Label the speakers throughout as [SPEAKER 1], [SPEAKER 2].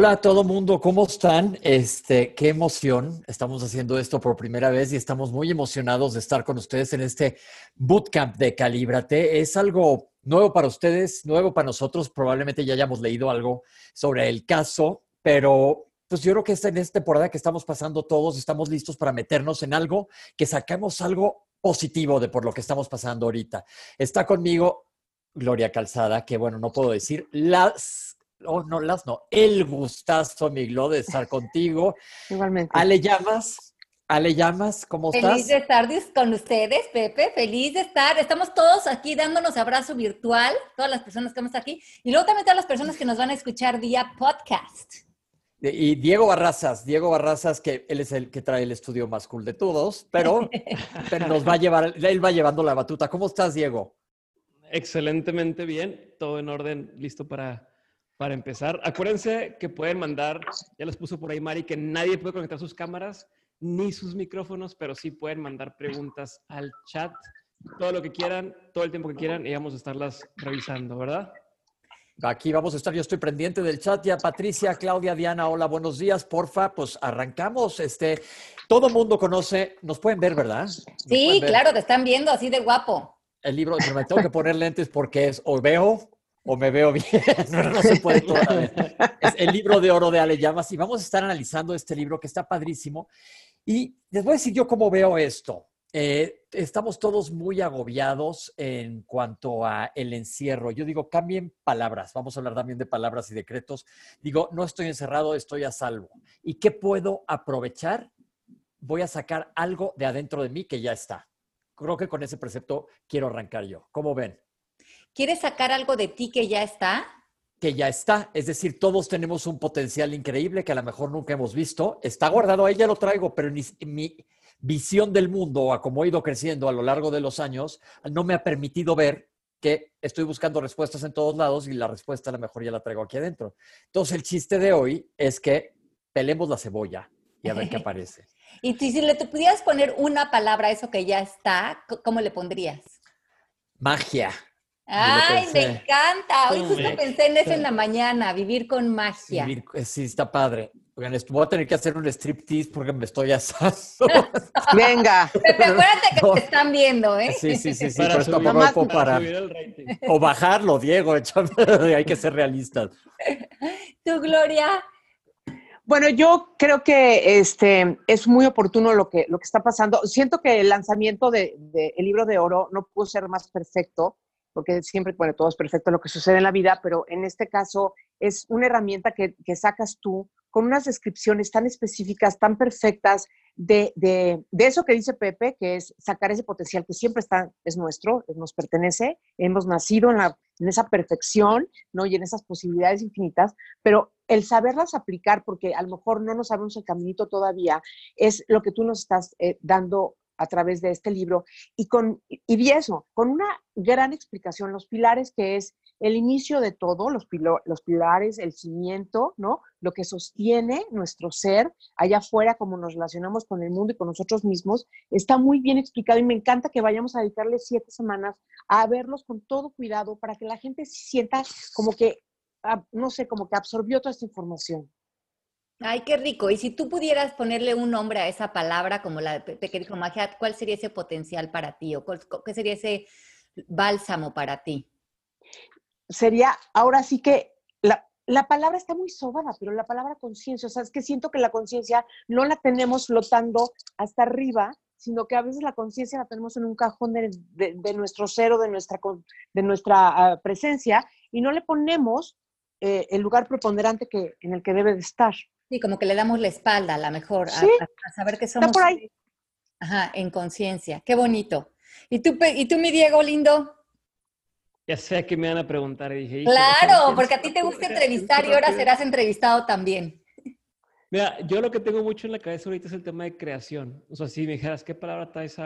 [SPEAKER 1] Hola a todo mundo, ¿cómo están? Este, qué emoción. Estamos haciendo esto por primera vez y estamos muy emocionados de estar con ustedes en este bootcamp de Calíbrate. Es algo nuevo para ustedes, nuevo para nosotros. Probablemente ya hayamos leído algo sobre el caso, pero pues yo creo que en esta temporada que estamos pasando todos, estamos listos para meternos en algo, que sacamos algo positivo de por lo que estamos pasando ahorita. Está conmigo Gloria Calzada, que bueno, no puedo decir las oh, no, las no, el gustazo, mi Glo, de estar contigo.
[SPEAKER 2] Igualmente.
[SPEAKER 1] Ale Llamas, Ale Llamas, ¿cómo
[SPEAKER 3] estás?
[SPEAKER 1] Feliz
[SPEAKER 3] de estar con ustedes, Pepe, feliz de estar. Estamos todos aquí dándonos abrazo virtual, todas las personas que estamos aquí, y luego también todas las personas que nos van a escuchar vía podcast.
[SPEAKER 1] Y Diego Barrazas, Diego Barrazas, que él es el que trae el estudio más cool de todos, pero, pero nos va a llevar, él va llevando la batuta. ¿Cómo estás, Diego?
[SPEAKER 4] Excelentemente bien, todo en orden, listo para para empezar. Acuérdense que pueden mandar, ya les puso por ahí Mari, que nadie puede conectar sus cámaras ni sus micrófonos, pero sí pueden mandar preguntas al chat, todo lo que quieran, todo el tiempo que quieran, y vamos a estarlas revisando, ¿verdad?
[SPEAKER 1] Aquí vamos a estar, yo estoy pendiente del chat ya. Patricia, Claudia, Diana, hola, buenos días. Porfa, pues arrancamos. Este, todo mundo conoce, nos pueden ver, ¿verdad?
[SPEAKER 3] Sí, claro, te están viendo así de guapo.
[SPEAKER 1] El libro, me tengo que poner lentes porque es o veo o me veo bien, no, se puede todavía. Es el libro de oro de Ale Llamas y vamos a estar analizando este libro que está padrísimo. Y les voy a decir yo cómo veo esto. Eh, estamos todos muy agobiados en cuanto a el encierro. Yo digo, cambien palabras. Vamos a hablar también de palabras y decretos. Digo, no estoy encerrado, estoy a salvo. ¿Y qué puedo aprovechar? Voy a sacar algo de adentro de mí que ya está. Creo que con ese precepto quiero arrancar yo. ¿Cómo ven?
[SPEAKER 3] ¿Quieres sacar algo de ti que ya está?
[SPEAKER 1] Que ya está. Es decir, todos tenemos un potencial increíble que a lo mejor nunca hemos visto. Está guardado ahí, ya lo traigo, pero mi, mi visión del mundo, a como he ido creciendo a lo largo de los años, no me ha permitido ver que estoy buscando respuestas en todos lados y la respuesta a lo mejor ya la traigo aquí adentro. Entonces, el chiste de hoy es que pelemos la cebolla y a ver qué aparece.
[SPEAKER 3] y si le pudieras poner una palabra a eso que ya está, ¿cómo le pondrías?
[SPEAKER 1] Magia.
[SPEAKER 3] Ay, me encanta. Hoy justo pensé en eso en la mañana, vivir con magia.
[SPEAKER 1] Eh, sí, está padre. Oigan, voy a tener que hacer un striptease porque me estoy asando.
[SPEAKER 2] Venga.
[SPEAKER 3] Pepe, acuérdate que te están viendo, ¿eh?
[SPEAKER 1] Sí, sí, sí, sí, pero tampoco para, O bajarlo, Diego, hay que ser realistas.
[SPEAKER 3] ¿Tú, Gloria?
[SPEAKER 2] Bueno, yo creo que este, es muy oportuno lo que, lo que está pasando. Siento que el lanzamiento del de, libro de oro no pudo ser más perfecto porque siempre, bueno, todo es perfecto lo que sucede en la vida, pero en este caso es una herramienta que, que sacas tú con unas descripciones tan específicas, tan perfectas de, de, de, eso que dice Pepe, que es sacar ese potencial que siempre está, es nuestro, nos pertenece, hemos nacido en, la, en esa perfección, ¿no? Y en esas posibilidades infinitas, pero el saberlas aplicar, porque a lo mejor no nos sabemos el caminito todavía, es lo que tú nos estás eh, dando a través de este libro y, con, y eso, con una gran explicación, los pilares que es el inicio de todo, los, los pilares, el cimiento, ¿no? Lo que sostiene nuestro ser allá afuera, como nos relacionamos con el mundo y con nosotros mismos, está muy bien explicado y me encanta que vayamos a dedicarle siete semanas a verlos con todo cuidado para que la gente sienta como que, ah, no sé, como que absorbió toda esta información.
[SPEAKER 3] Ay, qué rico. Y si tú pudieras ponerle un nombre a esa palabra, como la que dijo magia, ¿cuál sería ese potencial para ti? ¿O qué sería ese bálsamo para ti?
[SPEAKER 2] Sería, ahora sí que la, la palabra está muy sobada, pero la palabra conciencia, o sea, es que siento que la conciencia no la tenemos flotando hasta arriba, sino que a veces la conciencia la tenemos en un cajón de, de, nuestro ser de nuestra, de nuestra ah, presencia y no le ponemos eh, el lugar preponderante que, en el que debe de estar.
[SPEAKER 3] Sí, como que le damos la espalda a la mejor, a, saber que somos.
[SPEAKER 2] por ahí.
[SPEAKER 3] Ajá, en conciencia. Qué bonito. ¿Y tú, ¿Y tú, mi Diego lindo?
[SPEAKER 4] Ya sé que me van a preguntar. Y dije,
[SPEAKER 3] claro, porque a ti te gusta entrevistar y ahora serás entrevistado también.
[SPEAKER 4] Mira, yo lo que tengo mucho en la cabeza ahorita es el tema de creación. O sea, si me dijeras qué palabra traes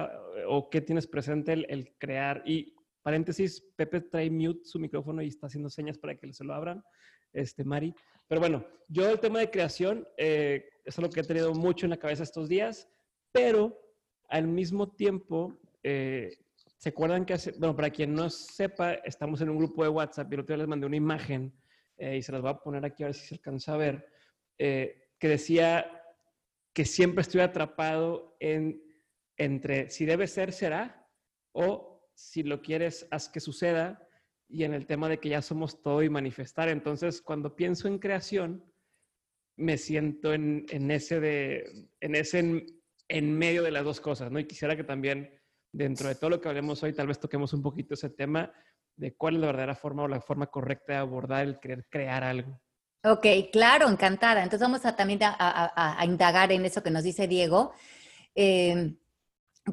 [SPEAKER 4] o qué tienes presente el, el, crear. Y paréntesis, Pepe trae mute su micrófono y está haciendo señas para que se lo abran. Este, Mari. Pero bueno, yo el tema de creación eh, es algo que he tenido mucho en la cabeza estos días, pero al mismo tiempo, eh, ¿se acuerdan que hace, bueno, para quien no sepa, estamos en un grupo de WhatsApp y el otro día les mandé una imagen eh, y se las voy a poner aquí a ver si se alcanza a ver, eh, que decía que siempre estoy atrapado en, entre si debe ser, será, o si lo quieres, haz que suceda, y en el tema de que ya somos todo y manifestar. Entonces, cuando pienso en creación, me siento en, ese, de, en, ese en, medio de las dos cosas, ¿no? Y quisiera que también, dentro de todo lo que hablemos hoy, tal vez toquemos un poquito ese tema de cuál es la verdadera forma o la forma correcta de abordar el querer crear algo.
[SPEAKER 3] Ok, claro, encantada. Entonces vamos a también a, indagar en eso que nos dice Diego, em,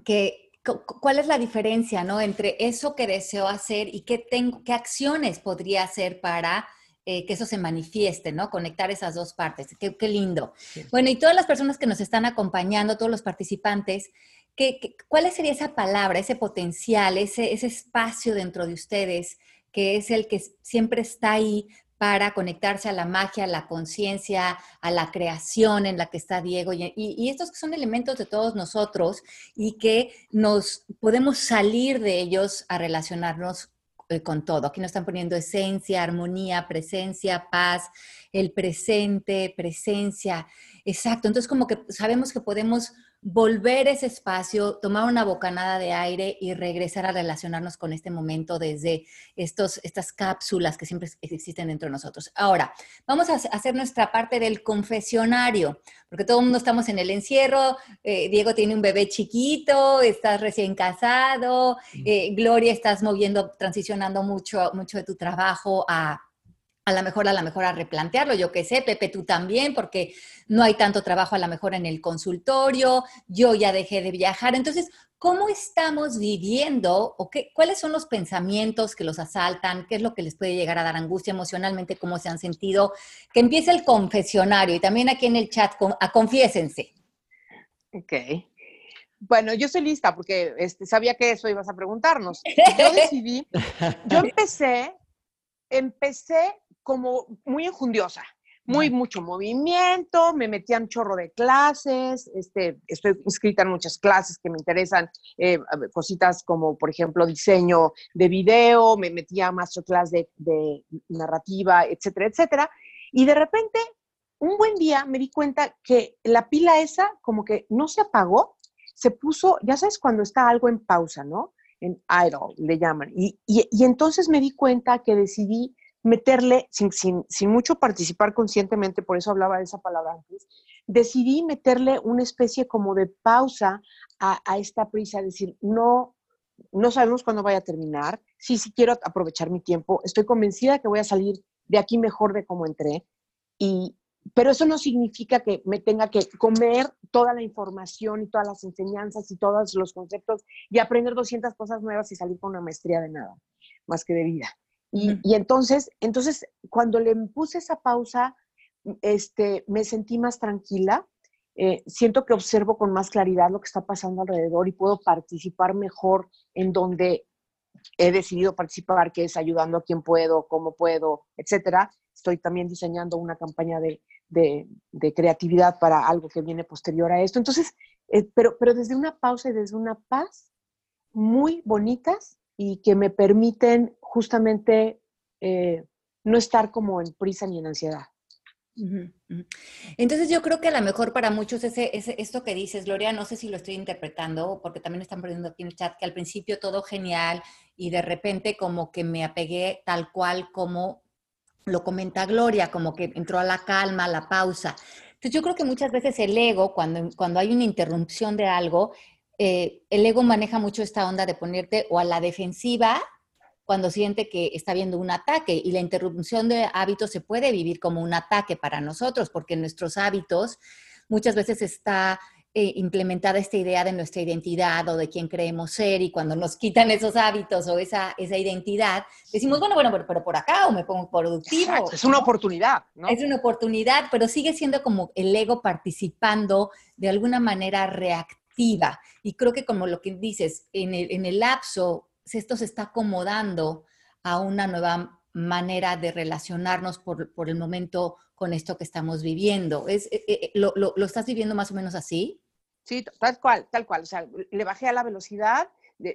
[SPEAKER 3] que cuál es la diferencia, ¿no? Entre eso que deseo hacer y qué, tengo, qué acciones podría hacer para eh, que eso se manifieste, ¿no? Conectar esas dos partes. Qué, lindo. Bueno, y todas las personas que nos están acompañando, todos los participantes, ¿qué, cuál sería esa palabra, ese potencial, ese, ese espacio dentro de ustedes que es el que siempre está ahí para conectarse a la magia, a la conciencia, a la creación en la que está Diego. Y, estos que son elementos de todos nosotros y que nos podemos salir de ellos a relacionarnos eh, con todo. Aquí nos están poniendo esencia, armonía, presencia, paz, el presente, presencia. Exacto. Entonces, como que sabemos que podemos volver ese espacio, tomar una bocanada de aire y regresar a relacionarnos con este momento desde estos, estas cápsulas que siempre existen dentro de nosotros. Ahora, vamos a hacer nuestra parte del confesionario, porque todo el mundo estamos en el encierro, eh, Diego tiene un bebé chiquito, estás recién casado, eh, Gloria, estás moviendo, transicionando mucho, mucho de tu trabajo a a lo mejor, a lo mejor a replantearlo, yo qué sé, Pepe, tú también, porque no hay tanto trabajo a lo mejor en el consultorio, yo ya dejé de viajar. Entonces, ¿cómo estamos viviendo o qué, cuáles son los pensamientos que los asaltan? ¿Qué es lo que les puede llegar a dar angustia emocionalmente? ¿Cómo se han sentido? Que empiece el confesionario y también aquí en el chat, a confiésense.
[SPEAKER 2] Ok. Bueno, yo estoy lista porque este, sabía que eso ibas a preguntarnos. Yo decidí, yo empecé, empecé como muy enjundiosa, muy mucho movimiento, me metí a un chorro de clases, este, estoy inscrita en muchas clases que me interesan, eh, cositas como, por ejemplo, diseño de video, me metí a masterclass de, de narrativa, etcétera, etcétera. Y de repente, un buen día me di cuenta que la pila esa como que no se apagó, se puso, ya sabes, cuando está algo en pausa, ¿no? En idle, le llaman. Y, y, y entonces me di cuenta que decidí meterle, sin, sin, sin, mucho participar conscientemente, por eso hablaba de esa palabra antes, decidí meterle una especie como de pausa a, a esta prisa, decir, no, no sabemos cuándo vaya a terminar, sí, sí quiero aprovechar mi tiempo, estoy convencida que voy a salir de aquí mejor de cómo entré, y, pero eso no significa que me tenga que comer toda la información y todas las enseñanzas y todos los conceptos y aprender 200 cosas nuevas y salir con una maestría de nada, más que de vida. Y, entonces, entonces, cuando le puse esa pausa, este, me sentí más tranquila, eh, siento que observo con más claridad lo que está pasando alrededor y puedo participar mejor en donde he decidido participar, que es ayudando a quien puedo, cómo puedo, etcétera. Estoy también diseñando una campaña de, de, de creatividad para algo que viene posterior a esto. Entonces, eh, pero, pero desde una pausa y desde una paz muy bonitas y que me permiten justamente eh, no estar como en prisa ni en ansiedad.
[SPEAKER 3] Entonces yo creo que a lo mejor para muchos ese, esto que dices, Gloria, no sé si lo estoy interpretando, porque también están poniendo aquí en el chat que al principio todo genial y de repente como que me apegué tal cual como lo comenta Gloria, como que entró a la calma, a la pausa. Entonces yo creo que muchas veces el ego, cuando, cuando hay una interrupción de algo, eh, el ego maneja mucho esta onda de ponerte o a la defensiva cuando siente que está viendo un ataque y la interrupción de hábitos se puede vivir como un ataque para nosotros porque en nuestros hábitos muchas veces está eh, implementada esta idea de nuestra identidad o de quién creemos ser y cuando nos quitan esos hábitos o esa, esa identidad, decimos, bueno, bueno, pero, por acá o me pongo productivo.
[SPEAKER 2] Es una oportunidad, ¿no?
[SPEAKER 3] Es una oportunidad, pero sigue siendo como el ego participando de alguna manera reactiva y creo que como lo que dices, en el, en el lapso, esto se está acomodando a una nueva manera de relacionarnos por, por el momento con esto que estamos viviendo. ¿Es, eh, eh, lo, lo, estás viviendo más o menos así?
[SPEAKER 2] Sí, tal cual, tal cual. O sea, le bajé a la velocidad,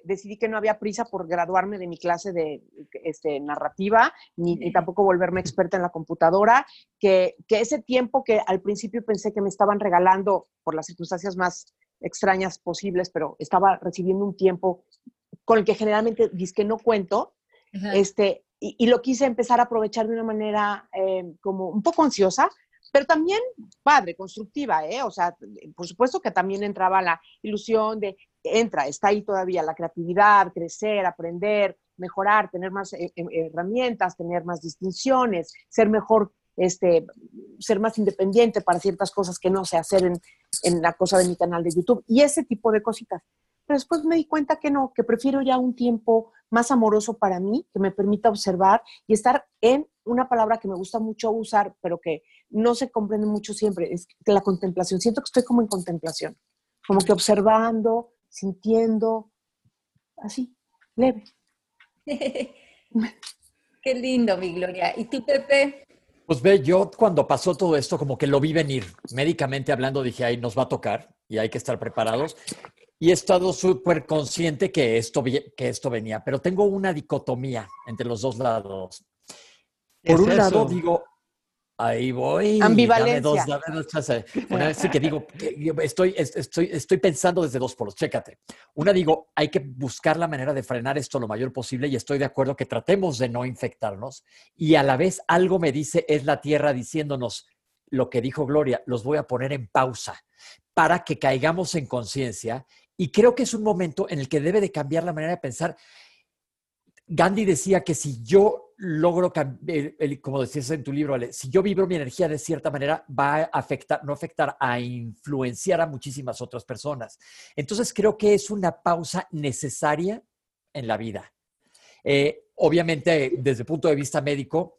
[SPEAKER 2] decidí que no había prisa por graduarme de mi clase de este, narrativa, ni, tampoco volverme experta en la computadora, que, que, ese tiempo que al principio pensé que me estaban regalando por las circunstancias más extrañas posibles, pero estaba recibiendo un tiempo con el que generalmente dice que no cuento, este, y, lo quise empezar a aprovechar de una manera eh, como un poco ansiosa, pero también padre, constructiva, ¿eh? O sea, por supuesto que también entraba la ilusión de, entra, está ahí todavía la creatividad, crecer, aprender, mejorar, tener más eh, eh, herramientas, tener más distinciones, ser mejor, este, ser más independiente para ciertas cosas que no sé hacer en, en la cosa de mi canal de YouTube y ese tipo de cositas. Pero después me di cuenta que no, que prefiero ya un tiempo más amoroso para mí, que me permita observar y estar en una palabra que me gusta mucho usar, pero que no se comprende mucho siempre, es la contemplación. Siento que estoy como en contemplación, como que observando, sintiendo, así, leve.
[SPEAKER 3] Qué lindo, mi Gloria. ¿Y tú, Pepe?
[SPEAKER 1] Pues ve, yo cuando pasó todo esto, como que lo vi venir. Médicamente hablando, dije, ahí nos va a tocar y hay que estar preparados. Y he estado súper consciente que esto, que esto venía, pero tengo una dicotomía entre los dos lados. Por un lado, digo, Ahí voy.
[SPEAKER 2] Ambivalencia.
[SPEAKER 1] Dame dos, dame dos Una vez que digo, estoy, estoy, estoy pensando desde dos polos, chécate. Una digo, hay que buscar la manera de frenar esto lo mayor posible y estoy de acuerdo que tratemos de no infectarnos. Y a la vez algo me dice, es la tierra diciéndonos lo que dijo Gloria, los voy a poner en pausa para que caigamos en conciencia. Y creo que es un momento en el que debe de cambiar la manera de pensar. Gandhi decía que si yo logro, como decías en tu libro, si yo vibro mi energía de cierta manera, va a afectar, no afectar, a influenciar a muchísimas otras personas. Entonces creo que es una pausa necesaria en la vida. Eh, obviamente, desde el punto de vista médico,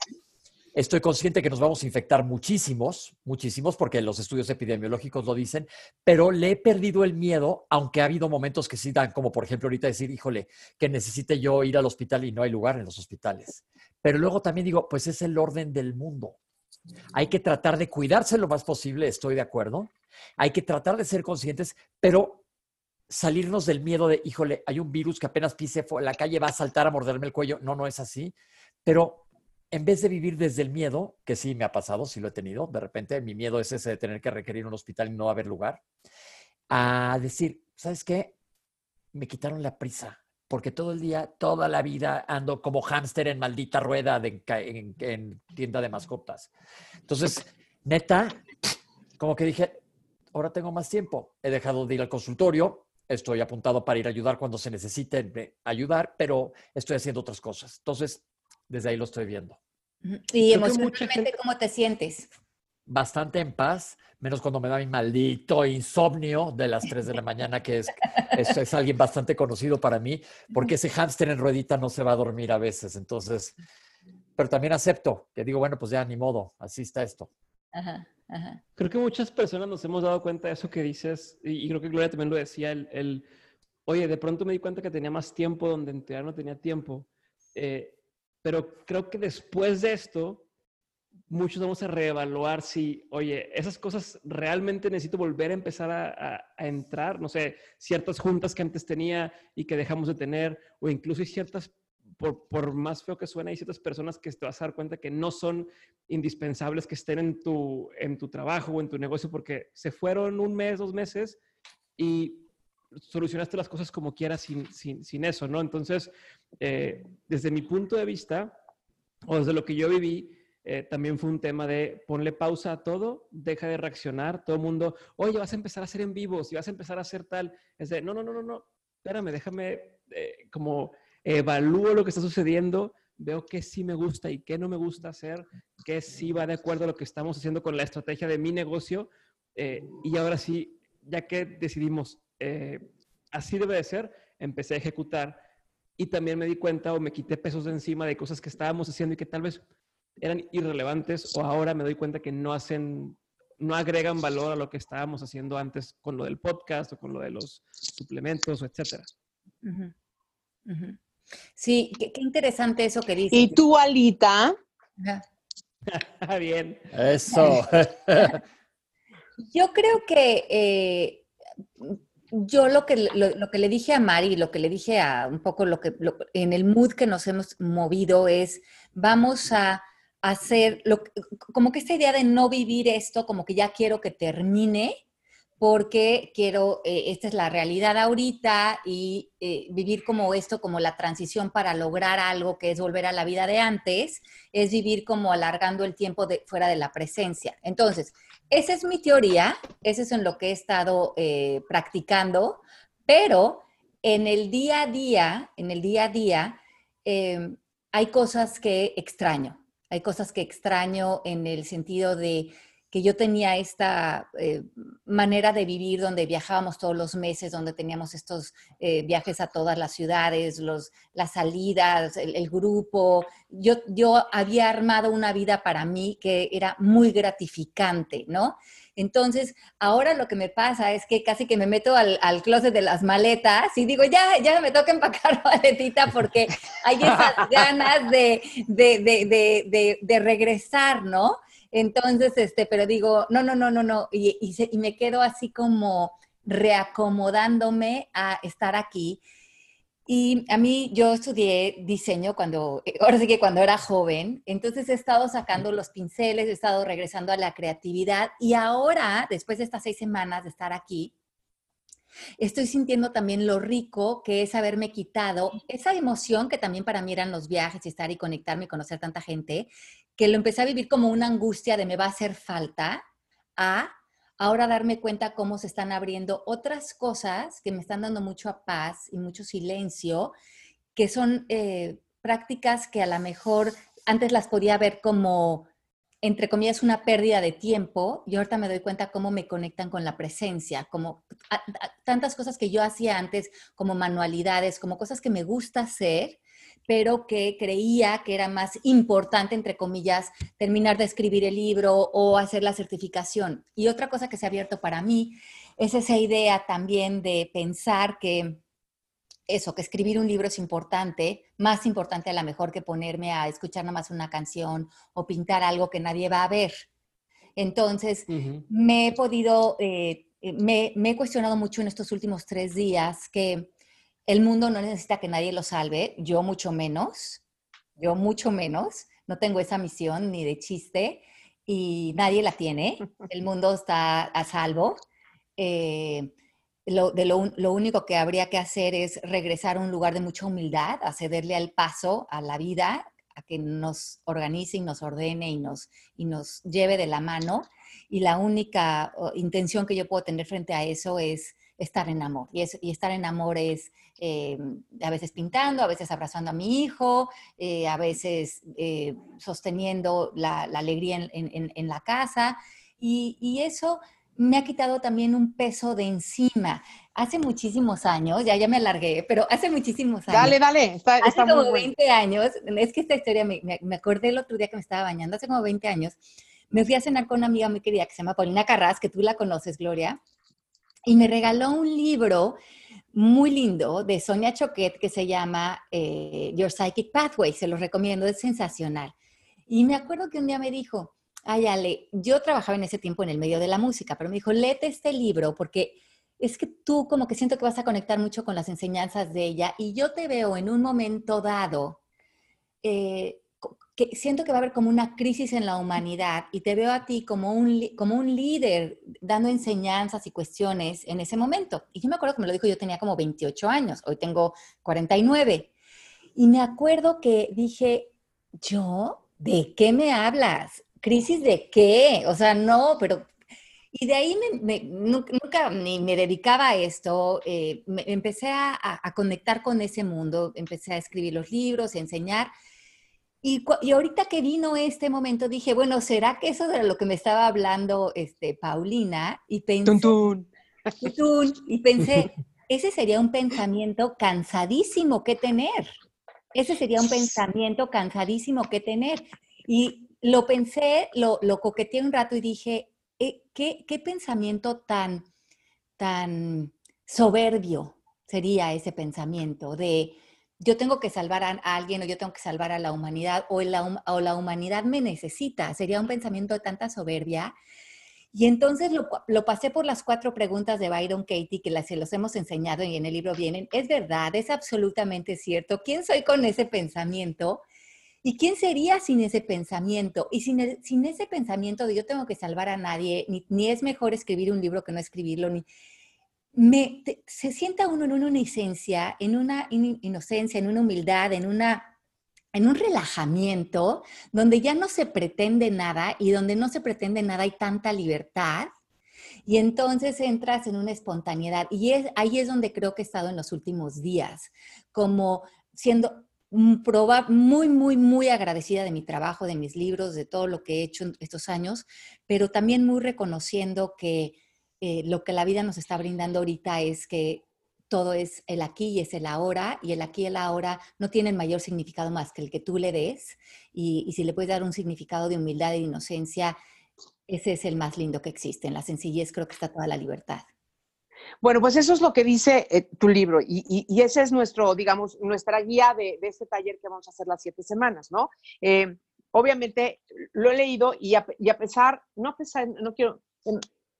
[SPEAKER 1] Estoy consciente que nos vamos a infectar muchísimos, muchísimos, porque los estudios epidemiológicos lo dicen, pero le he perdido el miedo, aunque ha habido momentos que sí dan, como por ejemplo ahorita decir, híjole, que necesite yo ir al hospital y no hay lugar en los hospitales. Pero luego también digo, pues es el orden del mundo. Hay que tratar de cuidarse lo más posible, estoy de acuerdo. Hay que tratar de ser conscientes, pero salirnos del miedo de, híjole, hay un virus que apenas pise la calle va a saltar a morderme el cuello. No, no es así. Pero en vez de vivir desde el miedo, que sí me ha pasado, sí lo he tenido, de repente mi miedo es ese de tener que requerir un hospital y no haber lugar, a decir, ¿sabes qué? Me quitaron la prisa, porque todo el día, toda la vida ando como hámster en maldita rueda de, en, tienda de mascotas. Entonces, neta, como que dije, ahora tengo más tiempo, he dejado de ir al consultorio, estoy apuntado para ir a ayudar cuando se necesite ayudar, pero estoy haciendo otras cosas. Entonces, desde ahí lo estoy viendo.
[SPEAKER 3] ¿Y emocionalmente cómo te sientes?
[SPEAKER 1] Bastante en paz, menos cuando me da mi maldito insomnio de las 3 de la mañana, que es, es, alguien bastante conocido para mí, porque ese hámster en ruedita no se va a dormir a veces. Entonces, pero también acepto, que digo, bueno, pues ya ni modo, así está esto.
[SPEAKER 4] Ajá, ajá. Creo que muchas personas nos hemos dado cuenta de eso que dices, y, creo que Gloria también lo decía, el, el, oye, de pronto me di cuenta que tenía más tiempo donde en no tenía tiempo. Eh, pero creo que después de esto, muchos vamos a reevaluar si, oye, esas cosas realmente necesito volver a empezar a, entrar, no sé, ciertas juntas que antes tenía y que dejamos de tener, o incluso ciertas, por, por, más feo que suene, hay ciertas personas que te vas a dar cuenta que no son indispensables que estén en tu, en tu trabajo o en tu negocio porque se fueron un mes, dos meses y solucionaste las cosas como quieras sin, sin, sin eso, ¿no? Entonces, eh, desde mi punto de vista, o desde lo que yo viví, eh, también fue un tema de ponle pausa a todo, deja de reaccionar, todo el mundo, oye, vas a empezar a hacer en vivos y vas a empezar a hacer tal. Es de, no, no, no, no, no, espérame, déjame eh, como evalúo lo que está sucediendo, veo qué sí me gusta y qué no me gusta hacer, qué sí va de acuerdo a lo que estamos haciendo con la estrategia de mi negocio. y ahora sí, ya que decidimos eh, así debe de ser, empecé a ejecutar y también me di cuenta o me quité pesos de encima de cosas que estábamos haciendo y que tal vez eran irrelevantes o ahora me doy cuenta que no hacen, no agregan valor a lo que estábamos haciendo antes con lo del podcast o con lo de los suplementos o etcétera.
[SPEAKER 3] Sí, qué, interesante eso que dices.
[SPEAKER 2] ¿Y tú, Alita?
[SPEAKER 4] Bien.
[SPEAKER 1] Eso.
[SPEAKER 3] Yo creo que eh, yo lo que, lo, que le dije a Mari, lo que le dije a un poco lo que en el mood que nos hemos movido es, vamos a hacer, lo, como que esta idea de no vivir esto, como que ya quiero que termine, porque quiero, eh, esta es la realidad ahorita y eh, vivir como esto, como la transición para lograr algo que es volver a la vida de antes, es vivir como alargando el tiempo de, fuera de la presencia. Entonces, esa es mi teoría, eso es en lo que he estado eh, practicando, pero en el día a día, en el día a día, hay cosas que extraño, hay cosas que extraño en el sentido de que yo tenía esta eh, manera de vivir donde viajábamos todos los meses, donde teníamos estos eh, viajes a todas las ciudades, los, las salidas, el, grupo. Yo, yo había armado una vida para mí que era muy gratificante, ¿no? Entonces, ahora lo que me pasa es que casi que me meto al, al closet de las maletas y digo, ya, ya me toca empacar maletita porque hay esas ganas de, de, de, de regresar, ¿no? Entonces, este, pero digo, no, no, no, no, no, y, y, me quedo así como reacomodándome a estar aquí. Y a mí, yo estudié diseño cuando, ahora sí que cuando era joven, entonces he estado sacando los pinceles, he estado regresando a la creatividad y ahora, después de estas seis semanas de estar aquí, estoy sintiendo también lo rico que es haberme quitado esa emoción que también para mí eran los viajes y estar y conectarme y conocer tanta gente, que lo empecé a vivir como una angustia de me va a hacer falta, a ahora darme cuenta cómo se están abriendo otras cosas que me están dando mucha paz y mucho silencio, que son eh, prácticas que a lo mejor antes las podía ver como, entre comillas, una pérdida de tiempo y ahorita me doy cuenta cómo me conectan con la presencia, como tantas cosas que yo hacía antes, como manualidades, como cosas que me gusta hacer pero que creía que era más importante, entre comillas, terminar de escribir el libro o hacer la certificación. Y otra cosa que se ha abierto para mí es esa idea también de pensar que eso, que escribir un libro es importante, más importante a lo mejor que ponerme a escuchar nada más una canción o pintar algo que nadie va a ver. Entonces, me he podido, eh, me, me, he cuestionado mucho en estos últimos tres días que el mundo no necesita que nadie lo salve, yo mucho menos, yo mucho menos, no tengo esa misión ni de chiste y nadie la tiene, el mundo está a salvo. Eh, lo, de lo, único que habría que hacer es regresar a un lugar de mucha humildad, a cederle al paso a la vida, a que nos organice y nos ordene y nos, y nos lleve de la mano. Y la única intención que yo puedo tener frente a eso es estar en amor. Y, y estar en amor es eh, a veces pintando, a veces abrazando a mi hijo, eh, a veces eh, sosteniendo la, alegría en, la casa. Y, eso me ha quitado también un peso de encima. Hace muchísimos años, ya, ya me alargué, pero hace muchísimos años.
[SPEAKER 2] Dale, dale, está,
[SPEAKER 3] hace como 20 años, es que esta historia me, me, acordé el otro día que me estaba bañando, hace como 20 años, me fui a cenar con una amiga muy querida que se llama Paulina Carras, que tú la conoces, Gloria, y me regaló un libro muy lindo de Sonia Choquet que se llama eh, Your Psychic Pathway, se lo recomiendo, es sensacional. Y me acuerdo que un día me dijo, ay Ale, yo trabajaba en ese tiempo en el medio de la música, pero me dijo, léete este libro porque es que tú como que siento que vas a conectar mucho con las enseñanzas de ella y yo te veo en un momento dado eh, que siento que va a haber como una crisis en la humanidad y te veo a ti como un, como un líder dando enseñanzas y cuestiones en ese momento. Y yo me acuerdo que me lo dijo, yo tenía como 28 años, hoy tengo 49. Y me acuerdo que dije, ¿yo? ¿De qué me hablas? ¿Crisis de qué? O sea, no, pero... Y de ahí me, nunca ni me dedicaba a esto, eh, me, empecé a, a conectar con ese mundo, empecé a escribir los libros, a enseñar. Y, ahorita que vino este momento dije, bueno, ¿será que eso era lo que me estaba hablando este, Paulina? Y pensé, y pensé, ese sería un pensamiento cansadísimo que tener. Ese sería un pensamiento cansadísimo que tener. Y lo pensé, lo, lo coqueteé un rato y dije, eh, ¿qué, qué pensamiento tan, tan soberbio sería ese pensamiento de yo tengo que salvar a alguien o yo tengo que salvar a la humanidad o la, o la humanidad me necesita. Sería un pensamiento de tanta soberbia. Y entonces lo, lo, pasé por las cuatro preguntas de Byron Katie, que las, se los hemos enseñado y en el libro vienen. Es verdad, es absolutamente cierto. ¿Quién soy con ese pensamiento? ¿Y quién sería sin ese pensamiento? Y sin, sin ese pensamiento de yo tengo que salvar a nadie, ni, ni, es mejor escribir un libro que no escribirlo, ni... Me, se sienta uno en una inocencia, en una in, inocencia, en una humildad, en una en un relajamiento donde ya no se pretende nada y donde no se pretende nada hay tanta libertad. Y entonces entras en una espontaneidad. Y ahí es donde creo que he estado en los últimos días, como siendo muy, muy, muy agradecida de mi trabajo, de mis libros, de todo lo que he hecho estos años, pero también muy reconociendo que eh, lo que la vida nos está brindando ahorita es que todo es el aquí y es el ahora, y el aquí y el ahora no tienen mayor significado más que el que tú le des, y, si le puedes dar un significado de humildad de inocencia, ese es el más lindo que existe. En la sencillez creo que está toda la libertad.
[SPEAKER 2] Bueno, pues eso es lo que dice eh, tu libro y, ese es nuestro, digamos, nuestra guía de, de, este taller que vamos a hacer las siete semanas, ¿no? Eh, obviamente lo he leído y a, y a pesar, no a pesar, no quiero,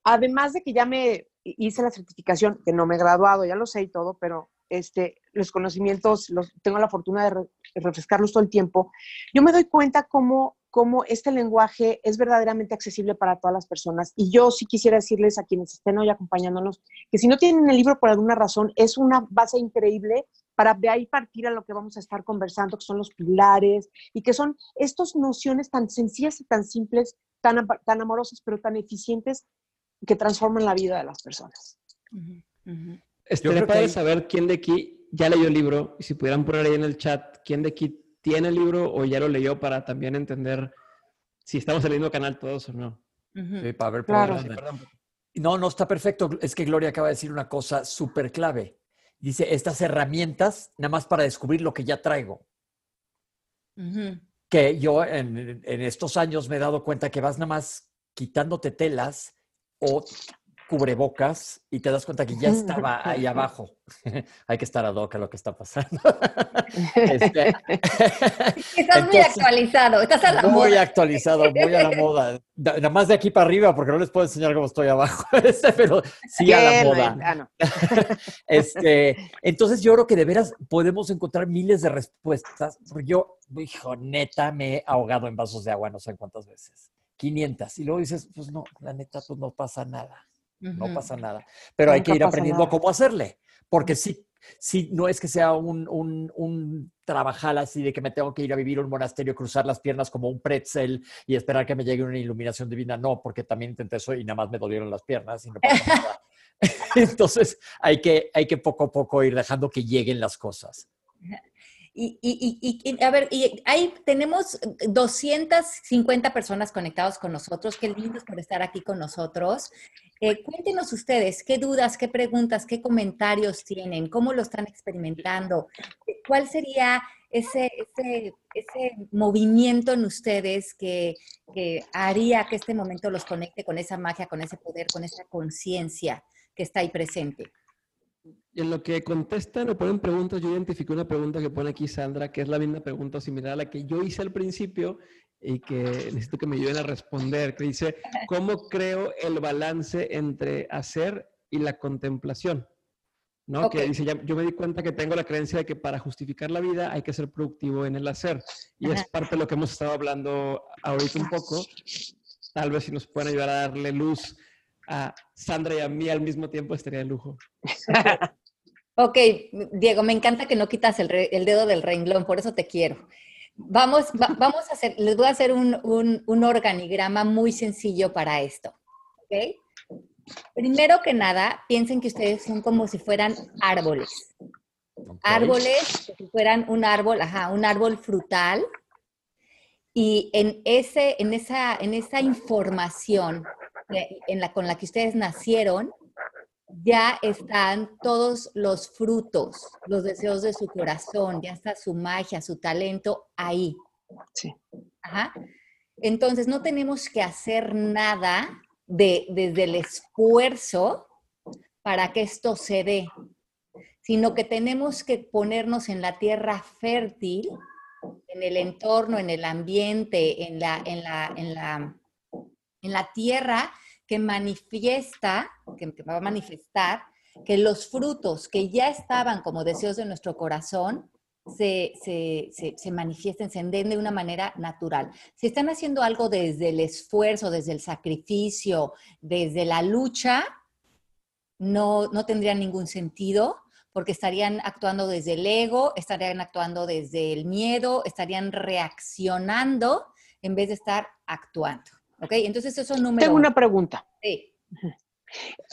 [SPEAKER 2] además de que ya me hice la certificación, que no me he graduado, ya lo sé y todo, pero este, los conocimientos, los, tengo la fortuna de, re, refrescarlos todo el tiempo, yo me doy cuenta cómo, cómo este lenguaje es verdaderamente accesible para todas las personas. Y yo sí quisiera decirles a quienes estén hoy acompañándonos que si no tienen el libro por alguna razón, es una base increíble para de ahí partir a lo que vamos a estar conversando, que son los pilares y que son estas nociones tan sencillas y tan simples, tan, tan amorosas, pero tan eficientes que transforman la vida de las personas.
[SPEAKER 4] Uh -huh. Estaría padre hay... saber quién de aquí ya leyó el libro y si pudieran poner ahí en el chat quién de aquí tiene el libro o ya lo leyó para también entender si estamos en el mismo canal todos o no.
[SPEAKER 1] Uh -huh. Sí, para ver por claro. No, no está perfecto. Es que Gloria acaba de decir una cosa súper clave. Dice, estas herramientas nada más para descubrir lo que ya traigo. Uh -huh. Que yo en, en estos años me he dado cuenta que vas nada más quitándote telas o cubrebocas y te das cuenta que ya estaba ahí abajo. Hay que estar ad hoc a lo que está pasando.
[SPEAKER 3] este, estás entonces, muy actualizado, estás a la
[SPEAKER 1] muy
[SPEAKER 3] moda.
[SPEAKER 1] Muy actualizado, muy a la moda. Nada más de aquí para arriba, porque no les puedo enseñar cómo estoy abajo, este, pero sí a la moda. Ah, no. este, entonces yo creo que de veras podemos encontrar miles de respuestas. Porque yo, hijo, neta, me he ahogado en vasos de agua no sé cuántas veces. 500. Y luego dices, pues no, la neta, pues no pasa nada. Uh -huh. No pasa nada. Pero hay que ir aprendiendo nada. cómo hacerle. Porque sí, sí, no es que sea un, un, un, trabajar así de que me tengo que ir a vivir a un monasterio, cruzar las piernas como un pretzel y esperar que me llegue una iluminación divina. No, porque también intenté eso y nada más me dolieron las piernas y no pasa nada. Entonces hay que, hay que poco a poco ir dejando que lleguen las cosas.
[SPEAKER 3] Y, y, y, a ver, y ahí tenemos 250 personas conectados con nosotros. Qué lindos por estar aquí con nosotros. Eh, cuéntenos ustedes qué dudas, qué preguntas, qué comentarios tienen, cómo lo están experimentando, cuál sería ese, ese, ese movimiento en ustedes que, que haría que este momento los conecte con esa magia, con ese poder, con esa conciencia que está ahí presente.
[SPEAKER 4] En lo que contestan o ponen preguntas, yo identifico una pregunta que pone aquí Sandra, que es la misma pregunta similar a la que yo hice al principio y que necesito que me ayuden a responder, que dice, ¿cómo creo el balance entre hacer y la contemplación? ¿No? Okay. Que dice, ya, yo me di cuenta que tengo la creencia de que para justificar la vida hay que ser productivo en el hacer. Y es parte de lo que hemos estado hablando ahorita un poco. Tal vez si nos pueden ayudar a darle luz a Sandra y a mí al mismo tiempo estaría de lujo.
[SPEAKER 3] ok, Diego, me encanta que no quitas el, re, el dedo del renglón, por eso te quiero. Vamos, va, vamos a hacer, les voy a hacer un, un, un, organigrama muy sencillo para esto. ¿Ok? Primero que nada, piensen que ustedes son como si fueran árboles. Okay. Árboles, si fueran un árbol, ajá, un árbol frutal. Y en, ese, en, esa, en esa información en la, con la que ustedes nacieron, ya están todos los frutos, los deseos de su corazón, ya está su magia, su talento ahí.
[SPEAKER 2] Sí.
[SPEAKER 3] Ajá. Entonces, no tenemos que hacer nada de, desde el esfuerzo para que esto se dé, sino que tenemos que ponernos en la tierra fértil, en el entorno, en el ambiente, en la, en la, en la, en la tierra que manifiesta, que, va a manifestar que los frutos que ya estaban como deseos de nuestro corazón se, se, se, manifiesten, se den de una manera natural. Si están haciendo algo desde el esfuerzo, desde el sacrificio, desde la lucha, no, no tendrían ningún sentido porque estarían actuando desde el ego, estarían actuando desde el miedo, estarían reaccionando en vez de estar actuando. ¿Ok? Entonces eso es número
[SPEAKER 2] Tengo una pregunta.
[SPEAKER 3] Sí.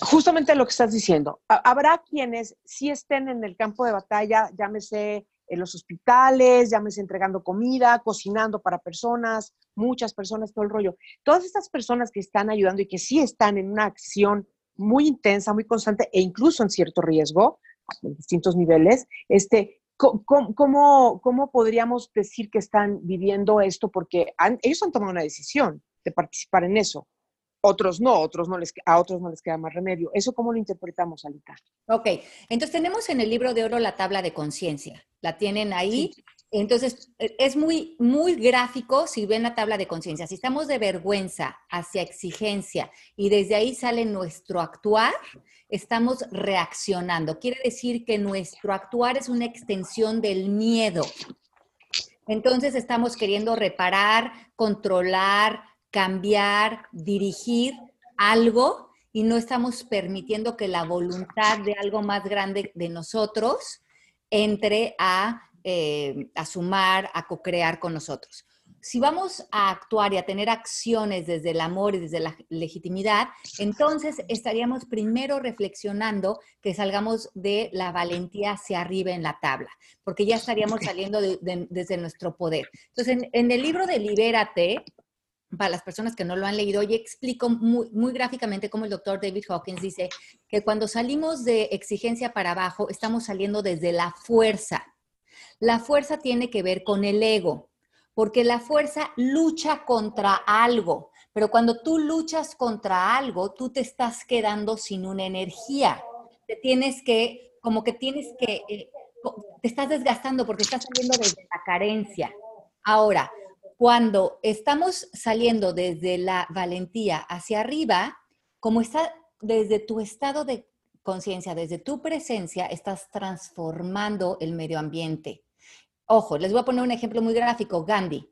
[SPEAKER 2] Justamente lo que estás diciendo. Habrá quienes sí estén en el campo de batalla, llámese en los hospitales, llámese entregando comida, cocinando para personas, muchas personas, todo el rollo. Todas estas personas que están ayudando y que sí están en una acción muy intensa, muy constante e incluso en cierto riesgo, en distintos niveles, este, ¿cómo, cómo, podríamos decir que están viviendo esto? Porque ellos han tomado una decisión de participar en eso. Otros no, otros no les, a otros no les queda más remedio. ¿Eso cómo lo interpretamos, Alita?
[SPEAKER 3] Ok, entonces tenemos en el libro de oro la tabla de conciencia. La tienen ahí. Entonces, e, es muy, muy gráfico si ven la tabla de conciencia. Si estamos de vergüenza hacia exigencia y desde ahí sale nuestro actuar, estamos reaccionando. Quiere decir que nuestro actuar es una extensión del miedo. Entonces, estamos queriendo reparar, controlar, cambiar, dirigir algo y no estamos permitiendo que la voluntad de algo más grande de nosotros entre a, eh, a sumar, a co-crear con nosotros. Si vamos a actuar y a tener acciones desde el amor y desde la legitimidad, entonces estaríamos primero reflexionando que salgamos de la valentía hacia arriba en la tabla, porque ya estaríamos saliendo desde nuestro poder. Entonces, en, en el libro de Libérate, para las personas que no lo han leído, y explico muy, muy, gráficamente cómo el doctor David Hawkins dice que cuando salimos de exigencia para abajo, estamos saliendo desde la fuerza. La fuerza tiene que ver con el ego, porque la fuerza lucha contra algo, pero cuando tú luchas contra algo, tú te estás quedando sin una energía. Te tienes que, como que tienes que, eh, te estás desgastando porque estás saliendo desde la carencia. Ahora, cuando estamos saliendo desde la valentía hacia arriba, como está desde tu estado de conciencia, desde tu presencia, estás transformando el medio ambiente. Ojo, les voy a poner un ejemplo muy gráfico, Gandhi.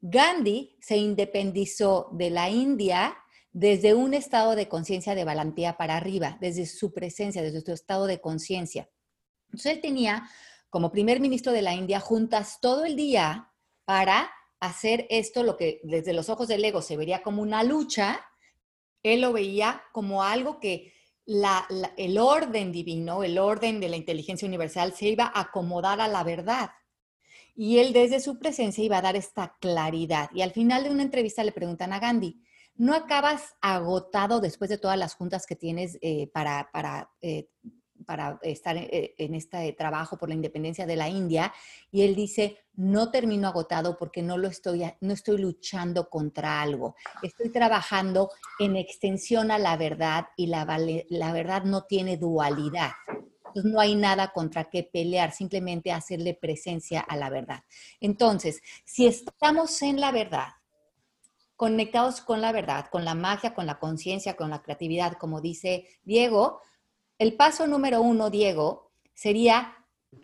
[SPEAKER 3] Gandhi se independizó de la India desde un estado de conciencia de valentía para arriba, desde su presencia, desde su estado de conciencia. Entonces él tenía como primer ministro de la India juntas todo el día para hacer esto, lo que desde los ojos del ego se vería como una lucha, él lo veía como algo que el orden divino, el orden de la inteligencia universal se iba a acomodar a la verdad. Y él desde su presencia iba a dar esta claridad. Y al final de una entrevista le preguntan a Gandhi, ¿no acabas agotado después de todas las juntas que tienes eh, para, para eh, para estar eh, en este trabajo por la independencia de la India y él dice, no termino agotado porque no lo estoy, no estoy luchando contra algo, estoy trabajando en extensión a la verdad y la, la verdad no tiene dualidad. Entonces no hay nada contra qué pelear, simplemente hacerle presencia a la verdad. Entonces, si estamos en la verdad, conectados con la verdad, con la magia, con la conciencia, con la creatividad, como dice Diego, el paso número uno, Diego, sería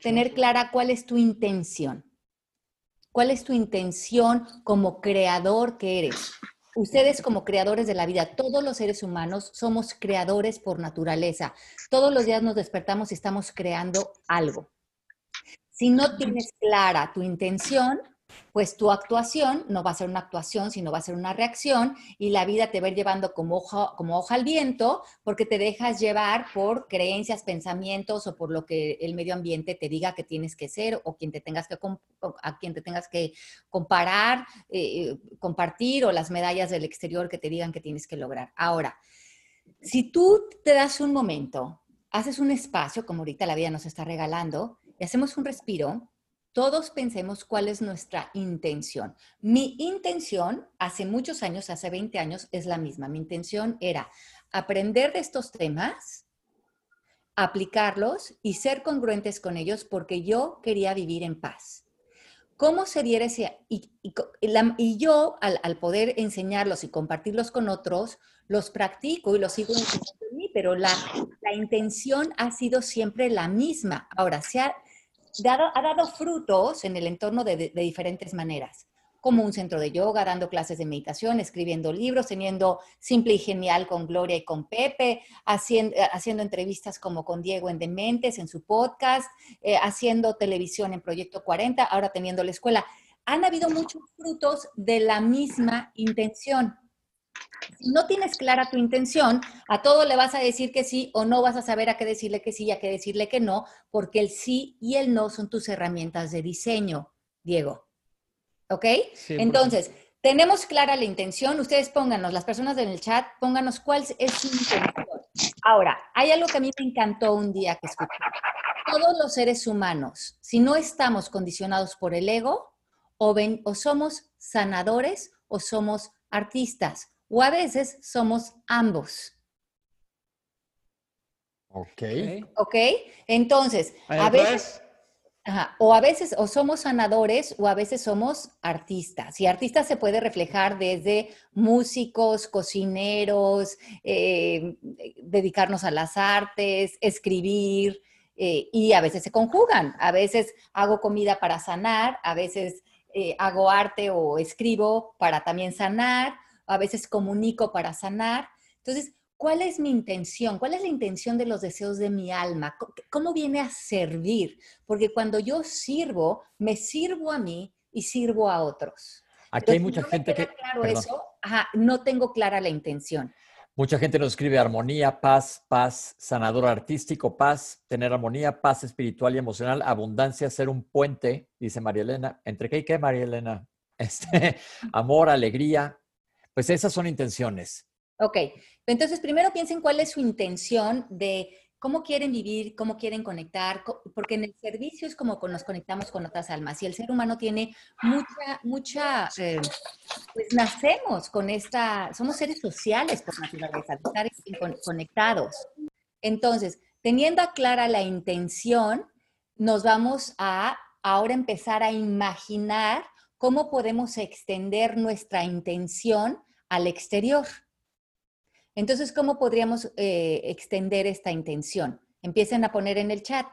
[SPEAKER 3] tener clara cuál es tu intención. ¿Cuál es tu intención como creador que eres? Ustedes como creadores de la vida, todos los seres humanos somos creadores por naturaleza. Todos los días nos despertamos y estamos creando algo. Si no tienes clara tu intención, pues tu actuación no va a ser una actuación, sino va a ser una reacción y la vida te va a ir llevando como hoja, como hoja al viento porque te dejas llevar por creencias, pensamientos o por lo que el medio ambiente te diga que tienes que ser o quien te que, a quien te tengas que comparar, eh, compartir o las medallas del exterior que te digan que tienes que lograr. Ahora, si tú te das un momento, haces un espacio, como ahorita la vida nos está regalando, y hacemos un respiro, todos pensemos cuál es nuestra intención. Mi intención hace muchos años, hace 20 años, es la misma. Mi intención era aprender de estos temas, aplicarlos y ser congruentes con ellos porque yo quería vivir en paz. ¿Cómo sería ese? Y, yo, al, poder enseñarlos y compartirlos con otros, los practico y los sigo en mí, pero la, la, intención ha sido siempre la misma. Ahora, se ha ha dado frutos en el entorno de, diferentes maneras como un centro de yoga, dando clases de meditación, escribiendo libros, teniendo Simple y Genial con Gloria y con Pepe, haciendo, haciendo entrevistas como con Diego en Dementes, en su podcast, eh, haciendo televisión en Proyecto 40, ahora teniendo la escuela. Han habido muchos frutos de la misma intención. Si no tienes clara tu intención, a todo le vas a decir que sí o no vas a saber a qué decirle que sí y a qué decirle que no, porque el sí y el no son tus herramientas de diseño, Diego. ¿Ok? Entonces, tenemos clara la intención. Ustedes pónganos, las personas en el chat, pónganos cuál es su intención. Ahora, hay algo que a mí me encantó un día que escuché. Todos los seres humanos, si no estamos condicionados por el ego, o, ven, o somos sanadores o somos artistas, o a veces somos ambos.
[SPEAKER 1] Ok.
[SPEAKER 3] Ok. Entonces, a veces o a veces o somos sanadores o a veces somos artistas. Y artistas se puede reflejar desde músicos, cocineros, eh, dedicarnos a las artes, escribir, eh, y a veces se conjugan. A veces hago comida para sanar, a veces eh, hago arte o escribo para también sanar, a veces comunico para sanar. Entonces, ¿Cuál es mi intención? ¿Cuál es la intención de los deseos de mi alma? ¿Cómo viene a servir? Porque cuando yo sirvo, me sirvo a mí y sirvo a otros.
[SPEAKER 1] Aquí hay mucha gente que...
[SPEAKER 3] Claro eso, no tengo clara la intención.
[SPEAKER 1] Mucha gente nos escribe armonía, paz, paz, sanador artístico, paz, tener armonía, paz espiritual y emocional, abundancia, ser un puente, dice María Elena. ¿Entre qué y qué, María Elena? Este, amor, alegría. Pues esas son intenciones.
[SPEAKER 3] Ok, entonces primero piensen cuál es su intención de cómo quieren vivir, cómo quieren conectar, porque en el servicio es como nos conectamos con otras almas y el ser humano tiene mucha, mucha, eh, pues nacemos con esta, somos seres sociales por naturaleza, estar conectados. Entonces, teniendo clara la intención, nos vamos a ahora empezar a imaginar cómo podemos extender nuestra intención al exterior. Entonces, ¿cómo podríamos eh, extender esta intención? Empiecen a poner en el chat.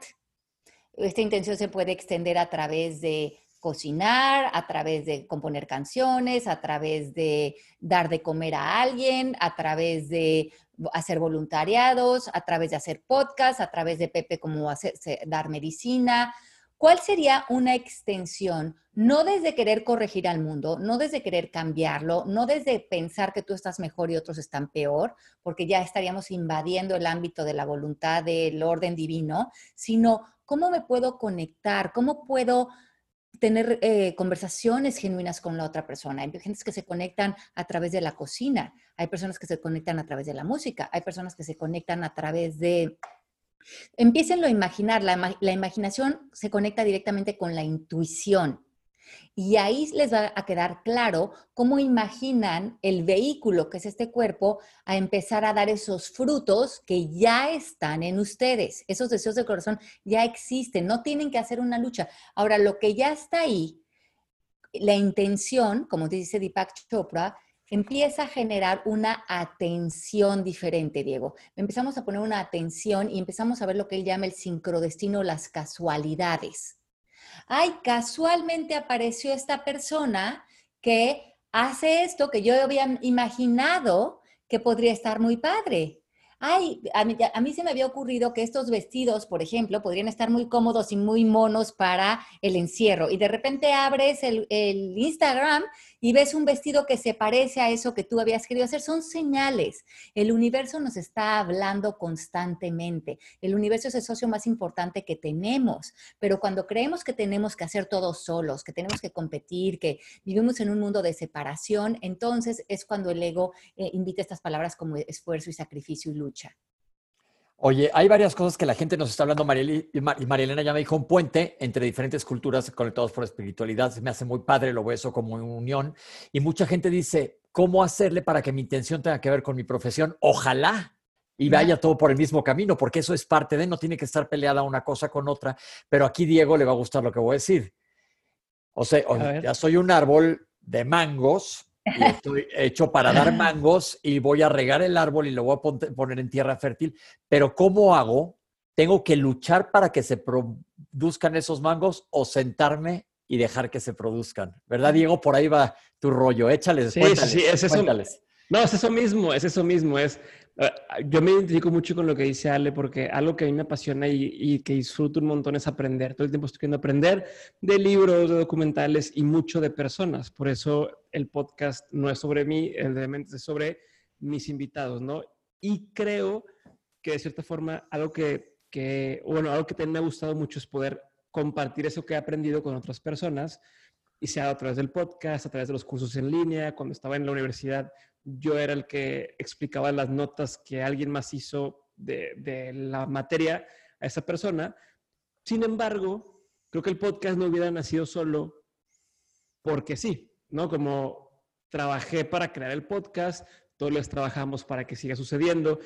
[SPEAKER 3] Esta intención se puede extender a través de cocinar, a través de componer canciones, a través de dar de comer a alguien, a través de hacer voluntariados, a través de hacer podcast, a través de Pepe como dar medicina, ¿Cuál sería una extensión? No desde querer corregir al mundo, no desde querer cambiarlo, no desde pensar que tú estás mejor y otros están peor, porque ya estaríamos invadiendo el ámbito de la voluntad del orden divino, sino cómo me puedo conectar, cómo puedo tener eh, conversaciones genuinas con la otra persona. Hay gente que se conectan a través de la cocina, hay personas que se conectan a través de la música, hay personas que se conectan a través de Empiecenlo a imaginar, la, la, imaginación se conecta directamente con la intuición. Y ahí les va a quedar claro cómo imaginan el vehículo que es este cuerpo a empezar a dar esos frutos que ya están en ustedes. Esos deseos del corazón ya existen, no tienen que hacer una lucha. Ahora, lo que ya está ahí, la intención, como dice Deepak Chopra, empieza a generar una atención diferente, Diego. Empezamos a poner una atención y empezamos a ver lo que él llama el sincrodestino, las casualidades. Ay, casualmente apareció esta persona que hace esto que yo había imaginado que podría estar muy padre ay, a mí, se me había ocurrido que estos vestidos, por ejemplo, podrían estar muy cómodos y muy monos para el encierro. Y de repente abres el, el, Instagram y ves un vestido que se parece a eso que tú habías querido hacer. Son señales. El universo nos está hablando constantemente. El universo es el socio más importante que tenemos. Pero cuando creemos que tenemos que hacer todo solos, que tenemos que competir, que vivimos en un mundo de separación, entonces es cuando el ego eh, invita estas palabras como esfuerzo y sacrificio y lucha.
[SPEAKER 1] Oye, hay varias cosas que la gente nos está hablando, Mariel, y Marielena ya me dijo un puente entre diferentes culturas conectados por espiritualidad. Me hace muy padre, lo veo eso como unión. Y mucha gente dice, ¿cómo hacerle para que mi intención tenga que ver con mi profesión? Ojalá y vaya todo por el mismo camino, porque eso es parte de, no tiene que estar peleada una cosa con otra. Pero aquí Diego le va a gustar lo que voy a decir. O sea, ya soy un árbol de mangos y estoy hecho para dar mangos y voy a regar el árbol y lo voy a poner en tierra fértil, pero ¿cómo hago? ¿Tengo que luchar para que se produzcan esos mangos o sentarme y dejar que se produzcan? ¿Verdad, Diego? Por ahí va tu rollo. Échales,
[SPEAKER 4] sí, sí, es eso. No, es eso mismo, es eso mismo. Es, yo me identifico mucho con lo que dice Ale porque algo que a mí me apasiona y, que disfruto un montón es aprender. Todo el tiempo estoy queriendo aprender de libros, de documentales y mucho de personas. Por eso el podcast no es sobre mí, el de es sobre mis invitados, ¿no? Y creo que de cierta forma algo que, que, bueno, algo que también me ha gustado mucho es poder compartir eso que he aprendido con otras personas y sea a través del podcast, a través de los cursos en línea, cuando estaba en la universidad yo era el que explicaba las notas que alguien más hizo de, la materia a esa persona. Sin embargo, creo que el podcast no hubiera nacido solo porque sí, ¿no? Como trabajé para crear el podcast, todos les trabajamos para que siga sucediendo,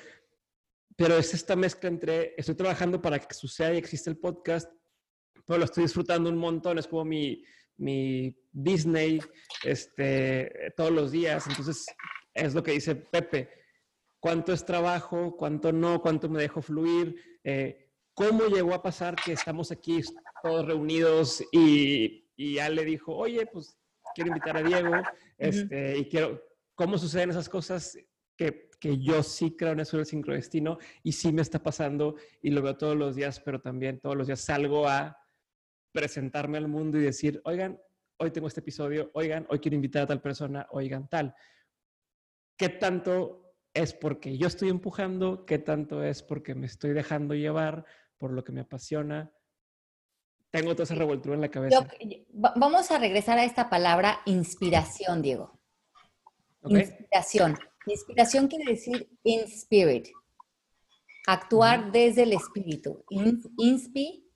[SPEAKER 4] pero es esta mezcla entre estoy trabajando para que suceda y existe el podcast, pero lo estoy disfrutando un montón, es como mi, mi Disney este, todos los días, entonces es lo que dice Pepe. ¿Cuánto es trabajo? ¿Cuánto no? ¿Cuánto me dejo fluir? Eh, ¿Cómo llegó a pasar que estamos aquí todos reunidos y, ya le dijo, oye, pues quiero invitar a Diego este, y quiero, ¿cómo suceden esas cosas que, que, yo sí creo en eso del sincrodestino y sí me está pasando y lo veo todos los días, pero también todos los días salgo a presentarme al mundo y decir, oigan, hoy tengo este episodio, oigan, hoy quiero invitar a tal persona, oigan tal qué tanto es porque yo estoy empujando, qué tanto es porque me estoy dejando llevar por lo que me apasiona. Tengo toda esa revoltura en la cabeza.
[SPEAKER 3] vamos a regresar a esta palabra inspiración, Diego. Inspiración. Inspiración quiere decir in spirit. Actuar desde el espíritu. inspi,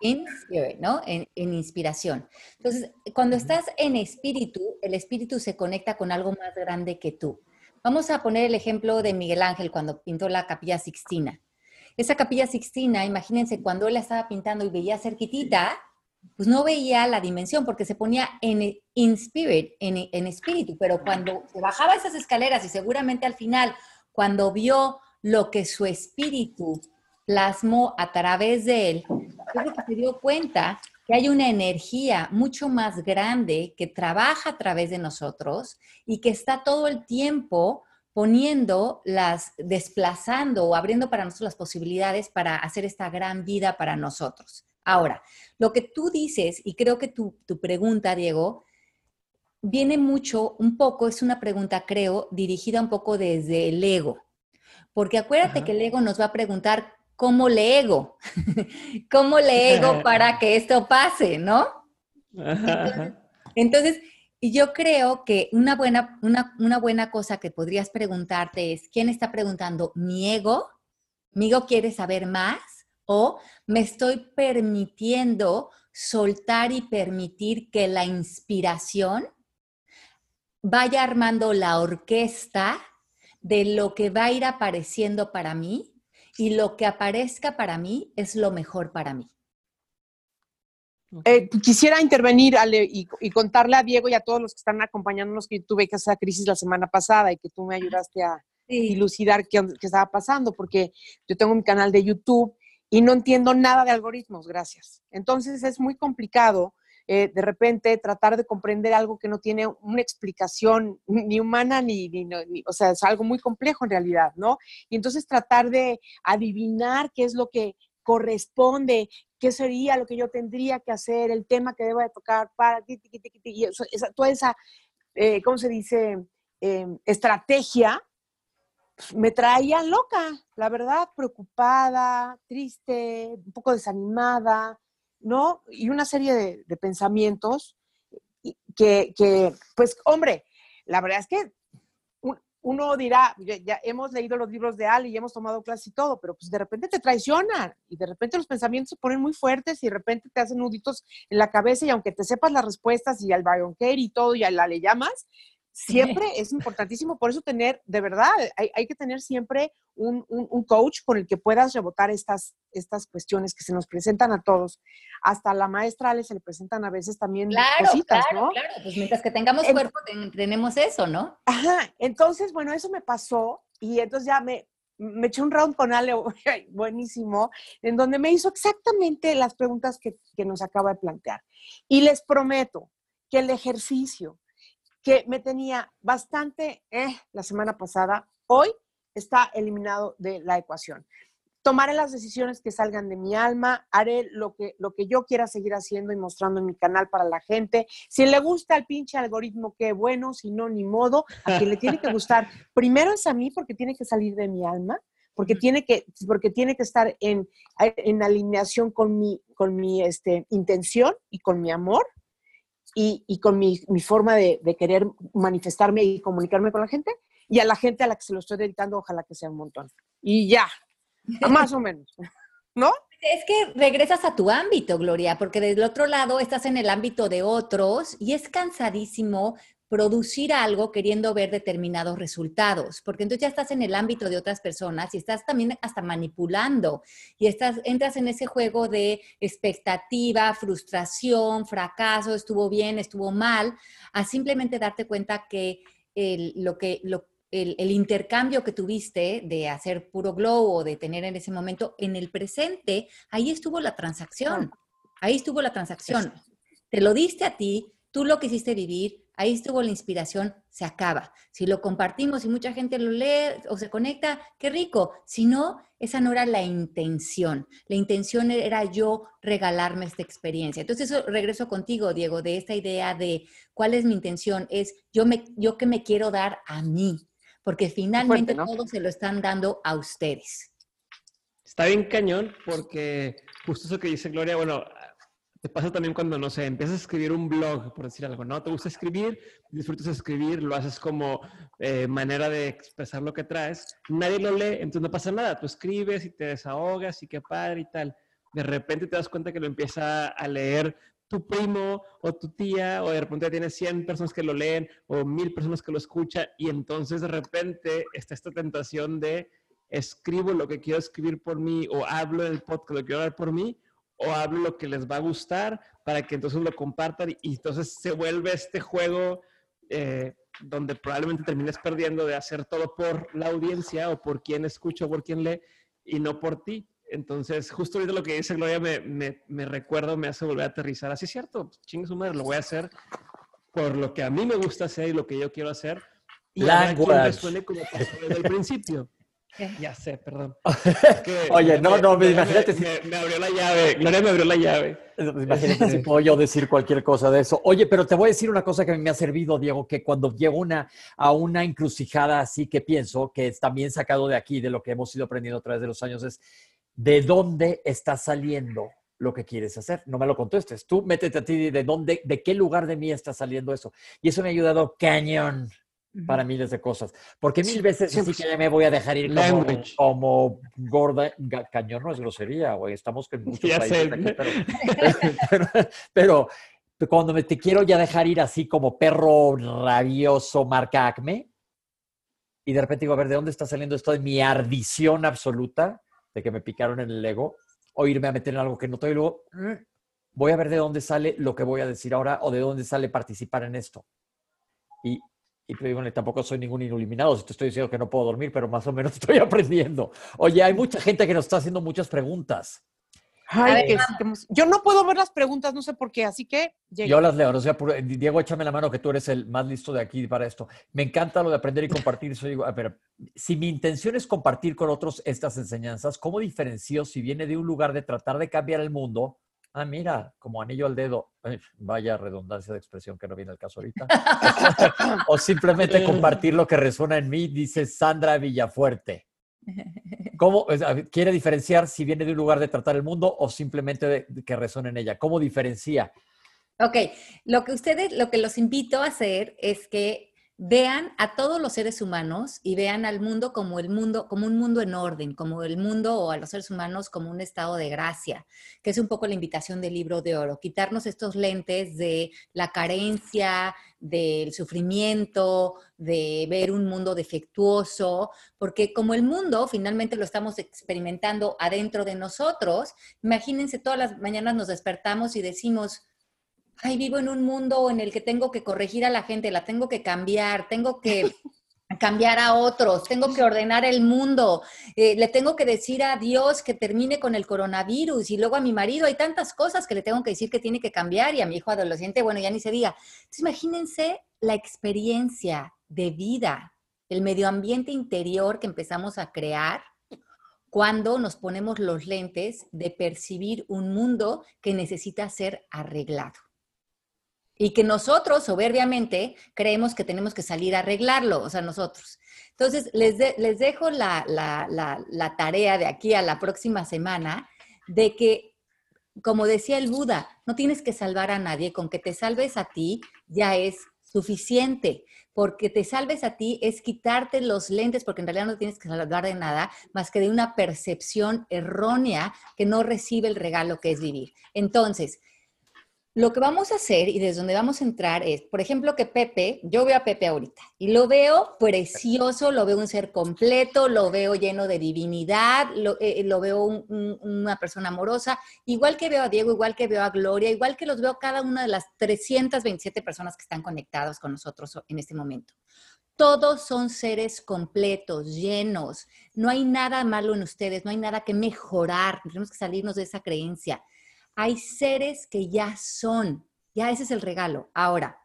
[SPEAKER 3] in spirit, ¿no? En, en, inspiración. Entonces, cuando estás en espíritu, el espíritu se conecta con algo más grande que tú. Vamos a poner el ejemplo de Miguel Ángel cuando pintó la capilla Sixtina. Esa capilla Sixtina, imagínense, cuando él la estaba pintando y veía cerquitita, pues no veía la dimensión porque se ponía en spirit, en, en espíritu, pero cuando se bajaba esas escaleras y seguramente al final, cuando vio lo que su espíritu plasmó a través de él, creo que se dio cuenta que hay una energía mucho más grande que trabaja a través de nosotros y que está todo el tiempo poniendo las, desplazando o abriendo para nosotros las posibilidades para hacer esta gran vida para nosotros. Ahora, lo que tú dices, y creo que tu, tu pregunta, Diego, viene mucho, un poco, es una pregunta, creo, dirigida un poco desde el ego. Porque acuérdate que el ego nos va a preguntar ¿cómo le ego? ¿Cómo le ego para que esto pase, no? Entonces, yo creo que una buena, una, buena cosa que podrías preguntarte es, ¿quién está preguntando? ¿Mi ego? ¿Mi ego quiere saber más? ¿O me estoy permitiendo soltar y permitir que la inspiración vaya armando la orquesta de lo que va a ir apareciendo para mí y lo que aparezca para mí es lo mejor para mí.
[SPEAKER 2] Eh, quisiera intervenir Ale, y, contarle a Diego y a todos los que están acompañándonos que tuve esa crisis la semana pasada y que tú me ayudaste a dilucidar qué, qué, estaba pasando, porque yo tengo mi canal de YouTube y no entiendo nada de algoritmos, gracias. Entonces es muy complicado eh, de repente tratar de comprender algo que no tiene una explicación ni humana ni, ni, o sea, es algo muy complejo en realidad, ¿no? Y entonces tratar de adivinar qué es lo que corresponde, qué sería lo que yo tendría que hacer, el tema que debo de tocar para ti, toda esa, eh, ¿cómo se dice? Em, estrategia, pues, me traía loca, la verdad, preocupada, triste, un poco desanimada, ¿no? Y una serie de, pensamientos que, pues, hombre, la verdad es que uno dirá, ya, hemos leído los libros de Ali y hemos tomado clases y todo, pero pues de repente te traicionan y de repente los pensamientos se ponen muy fuertes y de repente te hacen nuditos en la cabeza y aunque te sepas las respuestas y al Byron y todo y a la le llamas, siempre es importantísimo, por eso tener, de verdad, hay, que tener siempre un, coach con el que puedas rebotar estas, estas cuestiones que se nos presentan a todos. Hasta a la maestra Ale se le presentan a veces también
[SPEAKER 3] claro, cositas, claro, Claro, pues mientras que tengamos cuerpo tenemos eso, ¿no?
[SPEAKER 2] Ajá, entonces, bueno, eso me pasó y entonces ya me, me eché un round con Ale, buenísimo, en donde me hizo exactamente las preguntas que, que nos acaba de plantear. Y les prometo que el ejercicio, que me tenía bastante eh, la semana pasada, hoy está eliminado de la ecuación. Tomaré las decisiones que salgan de mi alma, haré lo que, lo que yo quiera seguir haciendo y mostrando en mi canal para la gente. Si le gusta el pinche algoritmo, qué bueno, si no, ni modo. A quien le tiene que gustar, primero es a mí porque tiene que salir de mi alma, porque tiene que, porque tiene que estar en, en alineación con mi, con mi este, intención y con mi amor y, con mi, forma de, querer manifestarme y comunicarme con la gente, y a la gente a la que se lo estoy dedicando, ojalá que sea un montón. Y ya, más o menos, ¿no?
[SPEAKER 3] Es que regresas a tu ámbito, Gloria, porque del otro lado estás en el ámbito de otros y es cansadísimo producir algo queriendo ver determinados resultados, porque entonces ya estás en el ámbito de otras personas y estás también hasta manipulando y estás, entras en ese juego de expectativa, frustración, fracaso, estuvo bien, estuvo mal, a simplemente darte cuenta que el, lo que... Lo, el, el, intercambio que tuviste de hacer puro glow o de tener en ese momento en el presente, ahí estuvo la transacción. Ahí estuvo la transacción. Te lo diste a ti, tú lo quisiste vivir, ahí estuvo la inspiración, se acaba. Si lo compartimos y mucha gente lo lee o se conecta, qué rico. Si no, esa no era la intención. La intención era yo regalarme esta experiencia. Entonces, eso regreso contigo, Diego, de esta idea de cuál es mi intención. Es yo, me, yo que me quiero dar a mí, porque finalmente todos se lo están dando a ustedes.
[SPEAKER 4] Está bien cañón porque justo eso que dice Gloria, bueno, te pasa también cuando, no sé, empiezas a escribir un blog, por decir algo, ¿no? Te gusta escribir, disfrutas escribir, lo haces como eh, manera de expresar lo que traes. Nadie lo lee, entonces no pasa nada. Tú escribes y te desahogas y qué padre y tal. De repente te das cuenta que lo empieza a leer tu primo o tu tía, o de repente tienes 100 personas que lo leen o mil personas que lo escuchan, y entonces de repente está esta tentación de escribo lo que quiero escribir por mí o hablo en el podcast lo que quiero hablar por mí o hablo lo que les va a gustar para que entonces lo compartan y entonces se vuelve este juego eh, donde probablemente termines perdiendo de hacer todo por la audiencia o por quien escucha o por quien lee y no por ti. Entonces, justo ahorita lo que dice Gloria me, me, me recuerdo, me hace volver a aterrizar. Así es cierto, chingue su madre, lo voy a hacer por lo que a mí me gusta hacer y lo que yo quiero hacer. Y
[SPEAKER 1] Language.
[SPEAKER 4] suene como desde el principio. Ya sé, perdón.
[SPEAKER 1] Oye, no, no, imagínate
[SPEAKER 4] si... Me, abrió la llave, Gloria me abrió la llave.
[SPEAKER 1] Imagínate si puedo yo decir cualquier cosa de eso. Oye, pero te voy a decir una cosa que me ha servido, Diego, que cuando llego una, a una encrucijada así que pienso, que es también sacado de aquí, de lo que hemos ido aprendiendo a través de los años, es de dónde está saliendo lo que quieres hacer. No me lo contestes. Tú métete a ti de dónde, de qué lugar de mí está saliendo eso. Y eso me ha ayudado cañón para miles de cosas. Porque mil veces sí, que ya me voy a dejar ir como, gorda, cañón no es grosería, güey, estamos en muchos países pero, cuando me te quiero ya dejar ir así como perro rabioso marca Acme, y de repente digo, a ver, ¿de dónde está saliendo esto de mi ardición absoluta de que me picaron en el ego? O irme a meter en algo que no estoy, y luego mm, voy a ver de dónde sale lo que voy a decir ahora o de dónde sale participar en esto. Y y te digo, tampoco soy ningún iluminado, si te estoy diciendo que no puedo dormir, pero más o menos estoy aprendiendo. Oye, hay mucha gente que nos está haciendo muchas preguntas.
[SPEAKER 2] Ay, yo no puedo ver las preguntas, no sé por qué, así que...
[SPEAKER 1] Yo las leo, o sea, Diego, échame la mano que tú eres el más listo de aquí para esto. Me encanta lo de aprender y compartir. Eso digo, a ver, si mi intención es compartir con otros estas enseñanzas, ¿cómo diferencio si viene de un lugar de tratar de cambiar el mundo ah, mira, como anillo al dedo, vaya redundancia de expresión que no viene al caso ahorita, o simplemente compartir lo que resuena en mí, dice Sandra Villafuerte. ¿Cómo quiere diferenciar si viene de un lugar de tratar el mundo o simplemente de, que resuene en ella? ¿Cómo diferencia?
[SPEAKER 3] Ok, lo que ustedes, lo que los invito a hacer es que vean a todos los seres humanos y vean al mundo como el mundo, como un mundo en orden, como el mundo o a los seres humanos como un estado de gracia, que es un poco la invitación del libro de oro, quitarnos estos lentes de la carencia, del sufrimiento, de ver un mundo defectuoso, porque como el mundo finalmente lo estamos experimentando adentro de nosotros, imagínense todas las mañanas nos despertamos y decimos, ay, vivo en un mundo en el que tengo que corregir a la gente, la tengo que cambiar, tengo que cambiar a otros, tengo que ordenar el mundo, eh, le tengo que decir a Dios que termine con el coronavirus y luego a mi marido hay tantas cosas que le tengo que decir que tiene que cambiar y a mi hijo adolescente, bueno, ya ni se diga. Entonces, imagínense la experiencia de vida, el medio ambiente interior que empezamos a crear cuando nos ponemos los lentes de percibir un mundo que necesita ser arreglado. Y que nosotros, soberbiamente, creemos que tenemos que salir a arreglarlo, o sea, nosotros. Entonces, les, les dejo la, la, tarea de aquí a la próxima semana de que, como decía el Buda, no tienes que salvar a nadie, con que te salves a ti ya es suficiente, porque te salves a ti es quitarte los lentes, porque en realidad no tienes que salvar de nada más que de una percepción errónea que no recibe el regalo que es vivir. Entonces, lo que vamos a hacer y desde donde vamos a entrar es, por ejemplo, que Pepe, yo veo a Pepe ahorita y lo veo precioso, lo veo un ser completo, lo veo lleno de divinidad, lo, eh, veo una persona amorosa, igual que veo a Diego, igual que veo a Gloria, igual que los veo cada una de las 327 personas que están conectadas con nosotros en este momento. Todos son seres completos, llenos. No hay nada malo en ustedes, no hay nada que mejorar. Tenemos que salirnos de esa creencia hay seres que ya son, ya ese es el regalo. Ahora,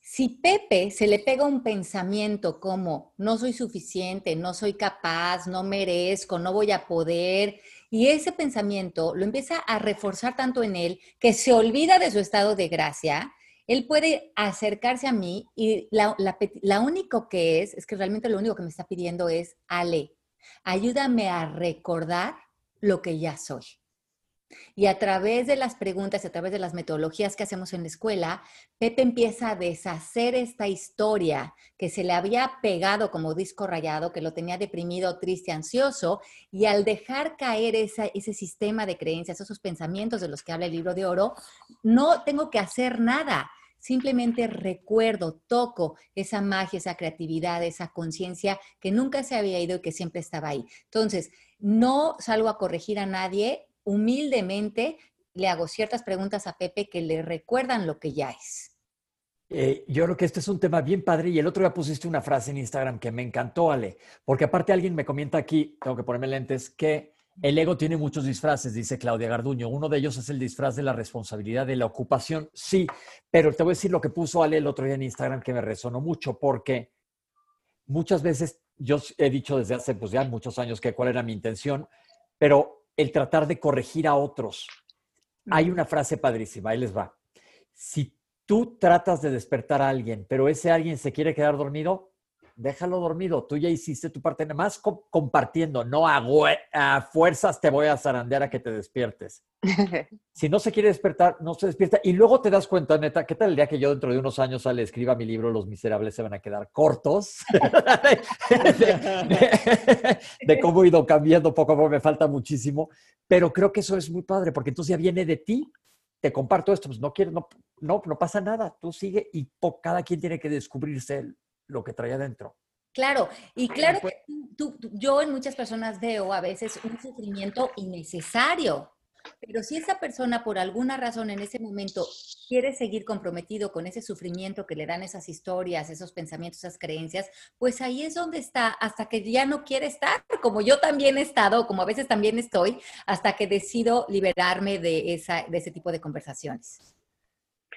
[SPEAKER 3] si Pepe se le pega un pensamiento como no soy suficiente, no soy capaz, no merezco, no voy a poder, y ese pensamiento lo empieza a reforzar tanto en él que se olvida de su estado de gracia, él puede acercarse a mí y la, la único que es, es que realmente lo único que me está pidiendo es, Ale, ayúdame a recordar lo que ya soy. Y a través de las preguntas y a través de las metodologías que hacemos en la escuela, Pepe empieza a deshacer esta historia que se le había pegado como disco rayado, que lo tenía deprimido, triste, ansioso, y al dejar caer ese sistema de creencias, esos pensamientos de los que habla el libro de oro, no tengo que hacer nada. Simplemente recuerdo, toco esa magia, esa creatividad, esa conciencia que nunca se había ido y que siempre estaba ahí. Entonces, no salgo a corregir a nadie, humildemente le hago ciertas preguntas a Pepe que le recuerdan lo que ya es.
[SPEAKER 1] Eh, yo creo que este es un tema bien padre y el otro día pusiste una frase en Instagram que me encantó, Ale, porque aparte alguien me comenta aquí, tengo que ponerme lentes, que el ego tiene muchos disfraces, dice Claudia Garduño. Uno de ellos es el disfraz de la responsabilidad de la ocupación. Sí, pero te voy a decir lo que puso Ale el otro día en Instagram que me resonó mucho, porque muchas veces yo he dicho desde hace pues ya muchos años que cuál era mi intención, pero el tratar de corregir a otros. Hay una frase padrísima, ahí les va. Si tú tratas de despertar a alguien, pero ese alguien se quiere quedar dormido, déjalo dormido. Tú ya hiciste tu parte, nada más compartiendo, no a, a, fuerzas te voy a zarandear a que te despiertes. si no se quiere despertar, no se despierta. Y luego te das cuenta, neta, ¿qué tal el día que yo dentro de unos años sale, escriba mi libro, Los Miserables se van a quedar cortos? de, cómo he ido cambiando poco a poco, me falta muchísimo. Pero creo que eso es muy padre, porque entonces ya viene de ti. Te comparto esto, pues no quiero, no, no, no pasa nada, tú sigue y cada quien tiene que descubrirse lo que trae adentro.
[SPEAKER 3] Claro, y claro que yo en muchas personas veo a veces un sufrimiento innecesario, pero si esa persona por alguna razón en ese momento quiere seguir comprometido con ese sufrimiento que le dan esas historias, esos pensamientos, esas creencias, pues ahí es donde está, hasta que ya no quiere estar, como yo también he estado, como a veces también estoy, hasta que decido liberarme de, esa, de ese tipo de conversaciones.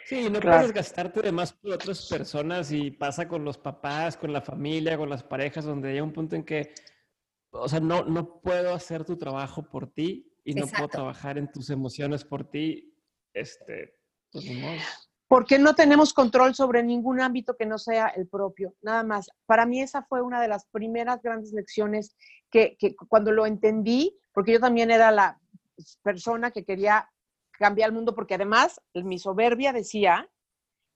[SPEAKER 4] Sí, no puedes gastarte de más por otras personas y pasa con los papás, con la familia, con las parejas, donde hay un punto en que, o sea, no, no puedo hacer tu trabajo por ti y no puedo trabajar en tus emociones por ti. Este, pues,
[SPEAKER 2] Porque no tenemos control sobre ningún ámbito que no sea el propio, nada más. Para mí esa fue una de las primeras grandes lecciones que, que cuando lo entendí, porque yo también era la persona que quería cambiar el mundo, porque además mi soberbia decía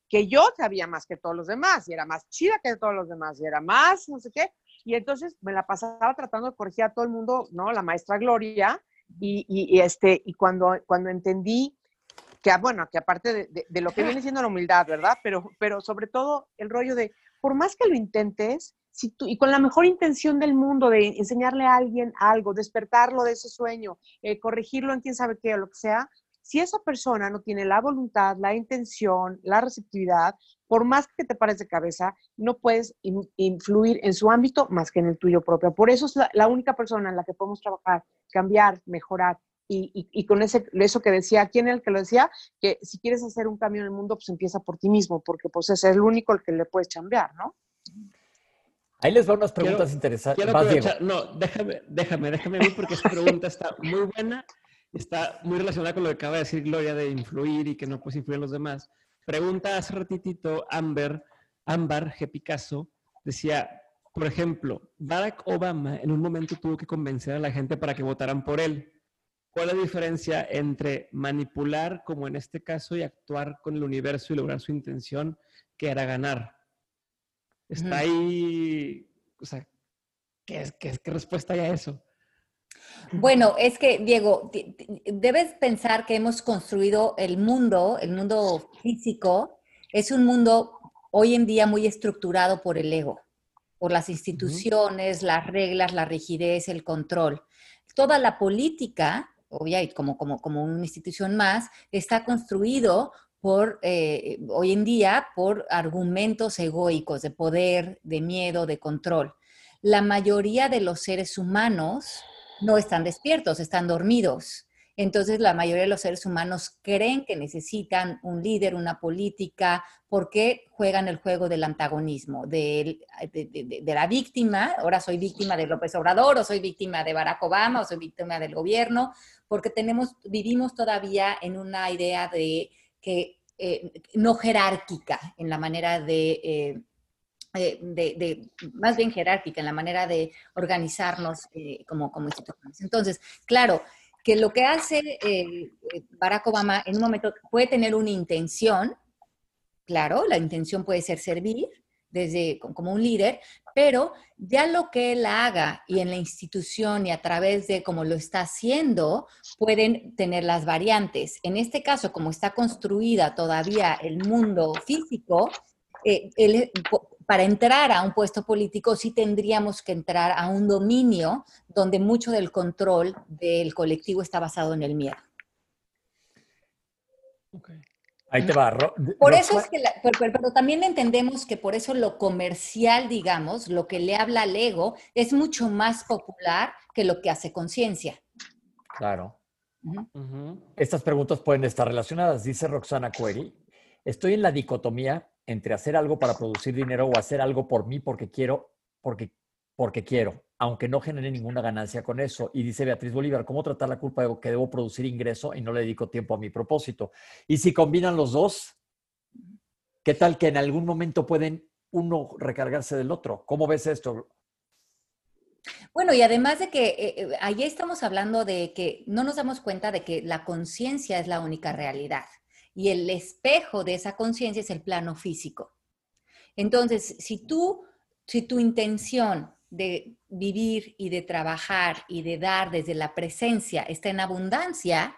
[SPEAKER 2] que yo sabía más que todos los demás, y era más chida que todos los demás, y era más, no sé qué. Y entonces me la pasaba tratando de corregir a todo el mundo, ¿no? La maestra Gloria, y, y, este, y cuando, cuando entendí que, ah, bueno, que aparte de, de, lo que viene siendo la humildad, ¿verdad? Pero, pero sobre todo el rollo de, por más que lo intentes, si tú, y con la mejor intención del mundo de enseñarle a alguien algo, despertarlo de ese sueño, eh, corregirlo en quién sabe qué o lo que sea, si esa persona no tiene la voluntad, la intención, la receptividad, por más que te pares de cabeza, no puedes influir en su ámbito más que en el tuyo propio. Por eso es la, única persona en la que podemos trabajar, cambiar, mejorar. Y, con ese, eso que decía, ¿quién es el que lo decía? Que si quieres hacer un cambio en el mundo, pues empieza por ti mismo, porque pues es el único el que le puedes cambiar, ¿no?
[SPEAKER 1] Ahí les va unas preguntas interesantes.
[SPEAKER 4] no, déjame, déjame, déjame ver porque esta pregunta está muy buena está muy relacionada con lo que acaba de decir Gloria de influir y que no puedes influir en los demás. Pregunta hace ratitito Amber, Ambar G. Picasso, decía, por ejemplo, Barack Obama en un momento tuvo que convencer a la gente para que votaran por él. ¿Cuál es la diferencia entre manipular, como en este caso, y actuar con el universo y lograr su intención, que era ganar? Está ahí, o sea, ¿qué, qué, qué respuesta hay a eso?
[SPEAKER 3] Bueno, es que, Diego, debes pensar que hemos construido el mundo, el mundo físico, es un mundo hoy en día muy estructurado por el ego, por las instituciones, las reglas, la rigidez, el control. Toda la política, obviamente como, como, como una institución más, está construido por, eh, hoy en día, por argumentos egoicos de poder, de miedo, de control. La mayoría de los seres humanos no están despiertos, están dormidos. Entonces, la mayoría de los seres humanos creen que necesitan un líder, una política, porque juegan el juego del antagonismo, de, la víctima. Ahora soy víctima de López Obrador, o soy víctima de Barack Obama, o soy víctima del gobierno, porque tenemos, vivimos todavía en una idea de que eh, no jerárquica en la manera de eh, eh, de, más bien jerárquica en la manera de organizarnos eh, como, como instituciones. Entonces, claro, que lo que hace eh, Barack Obama en un momento puede tener una intención, claro, la intención puede ser servir desde como un líder, pero ya lo que él haga y en la institución y a través de cómo lo está haciendo, pueden tener las variantes. En este caso, como está construida todavía el mundo físico, él para entrar a un puesto político sí tendríamos que entrar a un dominio donde mucho del control del colectivo está basado en el miedo.
[SPEAKER 1] Ahí te va.
[SPEAKER 3] por eso es que, pero, también entendemos que por eso lo comercial, digamos, lo que le habla al ego, es mucho más popular que lo que hace conciencia.
[SPEAKER 1] Claro. Estas preguntas pueden estar relacionadas, dice Roxana Query. Estoy en la dicotomía entre hacer algo para producir dinero o hacer algo por mí porque quiero, porque, porque quiero, aunque no genere ninguna ganancia con eso. Y dice Beatriz Bolívar, ¿cómo tratar la culpa de que debo producir ingreso y no le dedico tiempo a mi propósito? Y si combinan los dos, ¿qué tal que en algún momento pueden uno recargarse del otro? ¿Cómo ves esto?
[SPEAKER 3] Bueno, y además de que eh, eh, ahí estamos hablando de que no nos damos cuenta de que la conciencia es la única realidad y el espejo de esa conciencia es el plano físico. Entonces, si tú, si tu intención de vivir y de trabajar y de dar desde la presencia está en abundancia,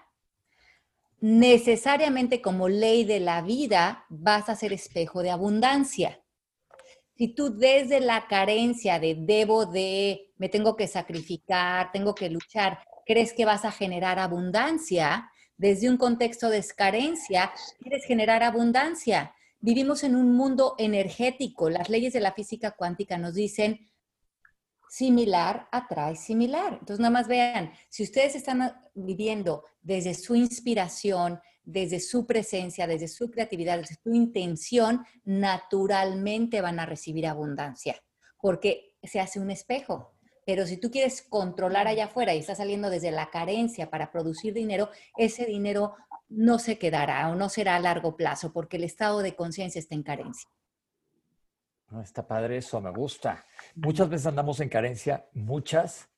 [SPEAKER 3] necesariamente como ley de la vida vas a ser espejo de abundancia. Si tú desde la carencia de debo de, me tengo que sacrificar, tengo que luchar, crees que vas a generar abundancia, desde un contexto de escarencia, quieres generar abundancia. Vivimos en un mundo energético. Las leyes de la física cuántica nos dicen similar atrae similar. Entonces, nada más vean, si ustedes están viviendo desde su inspiración, desde su presencia, desde su creatividad, desde su intención, naturalmente van a recibir abundancia, porque se hace un espejo. Pero si tú quieres controlar allá afuera y estás saliendo desde la carencia para producir dinero, ese dinero no se quedará o no será a largo plazo porque el estado de conciencia está en carencia.
[SPEAKER 1] está padre eso, me gusta. Muchas veces andamos en carencia, muchas,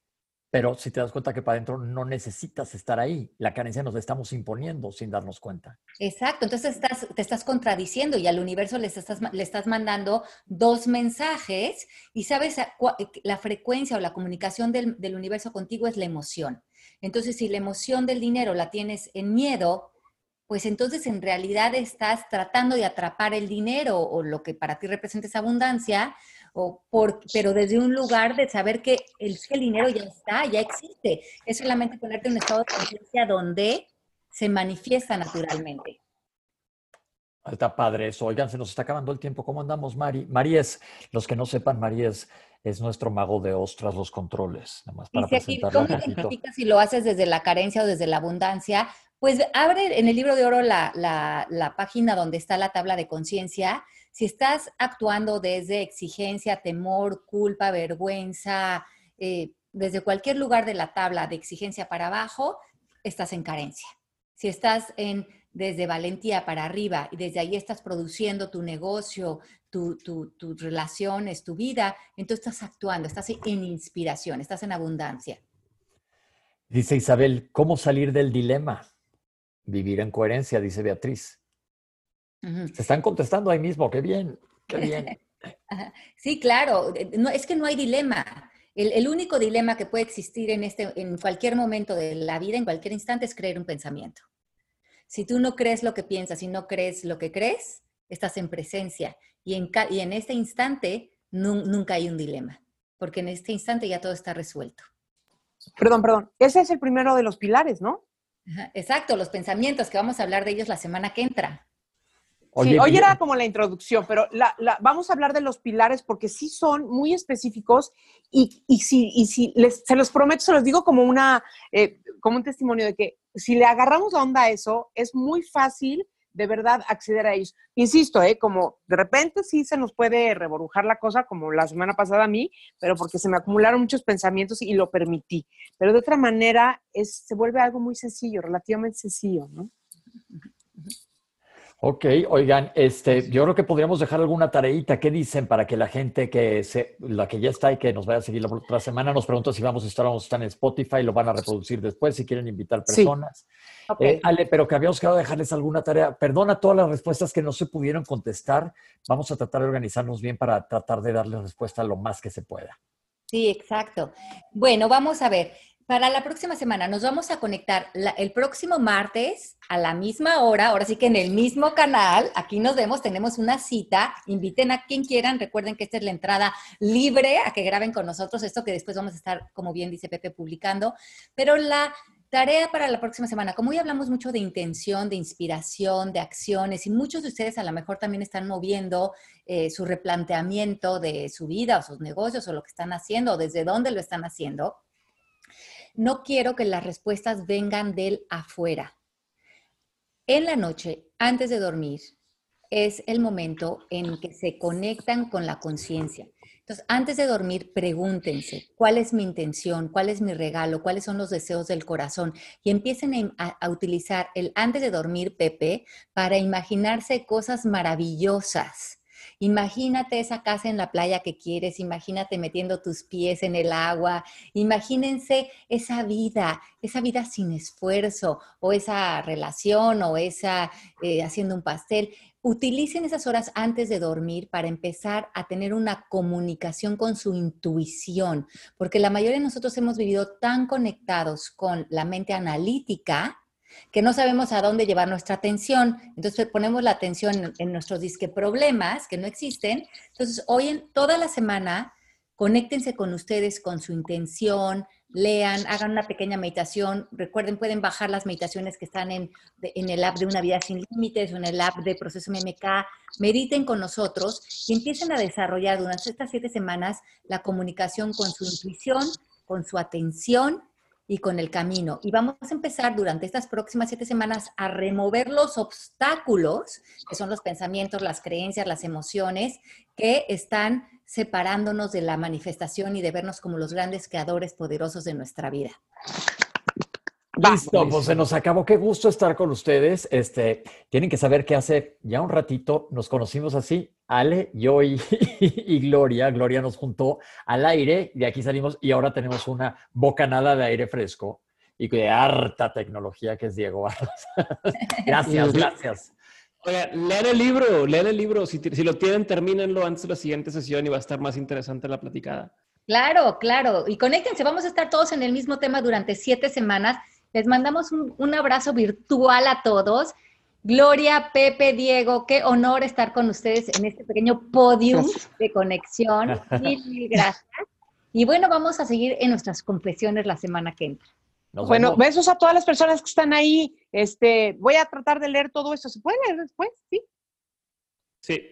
[SPEAKER 1] Pero si te das cuenta que para adentro no necesitas estar ahí, la carencia nos la estamos imponiendo sin darnos cuenta.
[SPEAKER 3] Exacto, entonces estás, te estás contradiciendo y al universo le estás, le estás mandando dos mensajes y sabes la frecuencia o la comunicación del, del universo contigo es la emoción. Entonces, si la emoción del dinero la tienes en miedo, pues entonces en realidad estás tratando de atrapar el dinero o lo que para ti representa esa abundancia, o por, pero desde un lugar de saber que el, el dinero ya está, ya existe. Es solamente ponerte en un estado de conciencia donde se manifiesta naturalmente.
[SPEAKER 1] Está padre eso. Oigan, se nos está acabando el tiempo. ¿Cómo andamos, Mari? Mari es, los que no sepan, Mari es, nuestro mago de ostras los controles. Nada más para
[SPEAKER 3] ¿Cómo identificas si lo haces desde la carencia o desde la abundancia? Pues abre en el libro de oro la, página donde está la tabla de conciencia. Si estás actuando desde exigencia, temor, culpa, vergüenza, eh, desde cualquier lugar de la tabla de exigencia para abajo, estás en carencia. Si estás en desde valentía para arriba y desde ahí estás produciendo tu negocio, tus relaciones, tu vida, entonces estás actuando, estás en inspiración, estás en abundancia.
[SPEAKER 1] Dice Isabel, ¿cómo salir del dilema? Vivir en coherencia, dice Beatriz. Se están contestando ahí mismo, qué bien, qué bien.
[SPEAKER 3] sí, claro, no, es que no hay dilema. El, único dilema que puede existir en, este, en cualquier momento de la vida, en cualquier instante, es creer un pensamiento. Si tú no crees lo que piensas y no crees lo que crees, estás en presencia. Y en, y en este instante nunca hay un dilema, porque en este instante ya todo está resuelto.
[SPEAKER 2] Perdón, perdón. Ese es el primero de los pilares, ¿no?
[SPEAKER 3] Exacto, los pensamientos, que vamos a hablar de ellos la semana que entra.
[SPEAKER 2] sí, hoy era como la introducción, pero vamos a hablar de los pilares porque sí son muy específicos y, y si, y si les, se los prometo, se los digo como, una, eh, como un testimonio de que si le agarramos la onda a eso, es muy fácil de verdad acceder a ellos. Insisto, ¿eh? como de repente sí se nos puede reborujar la cosa, como la semana pasada a mí, pero porque se me acumularon muchos pensamientos y lo permití. Pero de otra manera, es, se vuelve algo muy sencillo, relativamente sencillo, ¿no?
[SPEAKER 1] Ok, oigan, este, yo creo que podríamos dejar alguna tareita. ¿Qué dicen para que la gente que se, la que ya está y que nos vaya a seguir la otra semana nos pregunta si vamos a estar, vamos a estar en Spotify, lo van a reproducir después, si quieren invitar personas. Eh, Ale, pero que habíamos quedado dejarles alguna tarea. Perdona todas las respuestas que no se pudieron contestar. Vamos a tratar de organizarnos bien para tratar de darles respuesta lo más que se pueda.
[SPEAKER 3] Sí, exacto. Bueno, vamos a ver. Para la próxima semana nos vamos a conectar el próximo martes a la misma hora, ahora sí que en el mismo canal, aquí nos vemos, tenemos una cita, inviten a quien quieran, recuerden que esta es la entrada libre a que graben con nosotros, esto que después vamos a estar, como bien dice Pepe, publicando, pero la tarea para la próxima semana, como hoy hablamos mucho de intención, de inspiración, de acciones, y muchos de ustedes a lo mejor también están moviendo eh, su replanteamiento de su vida o sus negocios o lo que están haciendo, o desde dónde lo están haciendo no quiero que las respuestas vengan del afuera. En la noche, antes de dormir, es el momento en que se conectan con la conciencia. Entonces, antes de dormir, pregúntense, ¿cuál es mi intención? ¿Cuál es mi regalo? ¿Cuáles son los deseos del corazón? Y empiecen a, a utilizar el antes de dormir, Pepe, para imaginarse cosas maravillosas Imagínate esa casa en la playa que quieres, imagínate metiendo tus pies en el agua, imagínense esa vida, esa vida sin esfuerzo, o esa relación, o esa eh, haciendo un pastel. Utilicen esas horas antes de dormir para empezar a tener una comunicación con su intuición, porque la mayoría de nosotros hemos vivido tan conectados con la mente analítica que no sabemos a dónde llevar nuestra atención. Entonces ponemos la atención en, nuestros disque problemas que no existen. Entonces hoy en toda la semana, conéctense con ustedes, con su intención, lean, hagan una pequeña meditación. Recuerden, pueden bajar las meditaciones que están en, en el app de Una Vida Sin Límites o en el app de Proceso MMK. Mediten con nosotros y empiecen a desarrollar durante estas siete semanas la comunicación con su intuición, con su atención y con el camino. Y vamos a empezar durante estas próximas siete semanas a remover los obstáculos, que son los pensamientos, las creencias, las emociones, que están separándonos de la manifestación y de vernos como los grandes creadores poderosos de nuestra vida.
[SPEAKER 1] Listo, pues se nos acabó. Qué gusto estar con ustedes. Este, tienen que saber que hace ya un ratito nos conocimos así Ale, yo y, y, Gloria, Gloria nos juntó al aire, de aquí salimos y ahora tenemos una bocanada de aire fresco y de harta tecnología que es Diego gracias, gracias.
[SPEAKER 4] Oiga, lean el libro, lean el libro. Si, si, lo tienen, termínenlo antes de la siguiente sesión y va a estar más interesante la platicada.
[SPEAKER 3] Claro, claro. Y conéctense, vamos a estar todos en el mismo tema durante siete semanas. Les mandamos un, un abrazo virtual a todos. Gloria, Pepe, Diego, qué honor estar con ustedes en este pequeño podium de conexión. Mil, mil gracias. Y bueno, vamos a seguir en nuestras confesiones la semana que entra
[SPEAKER 2] bueno, besos a todas las personas que están ahí. Este, voy a tratar de leer todo eso. ¿Se puede leer después? Sí.
[SPEAKER 4] Sí.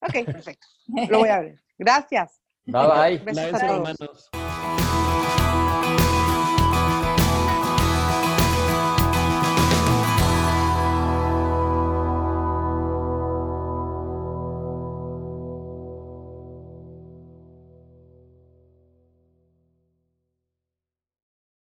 [SPEAKER 2] Ok, perfecto. Lo voy a ver. Gracias.
[SPEAKER 1] Bye bye.
[SPEAKER 2] Besos a todos.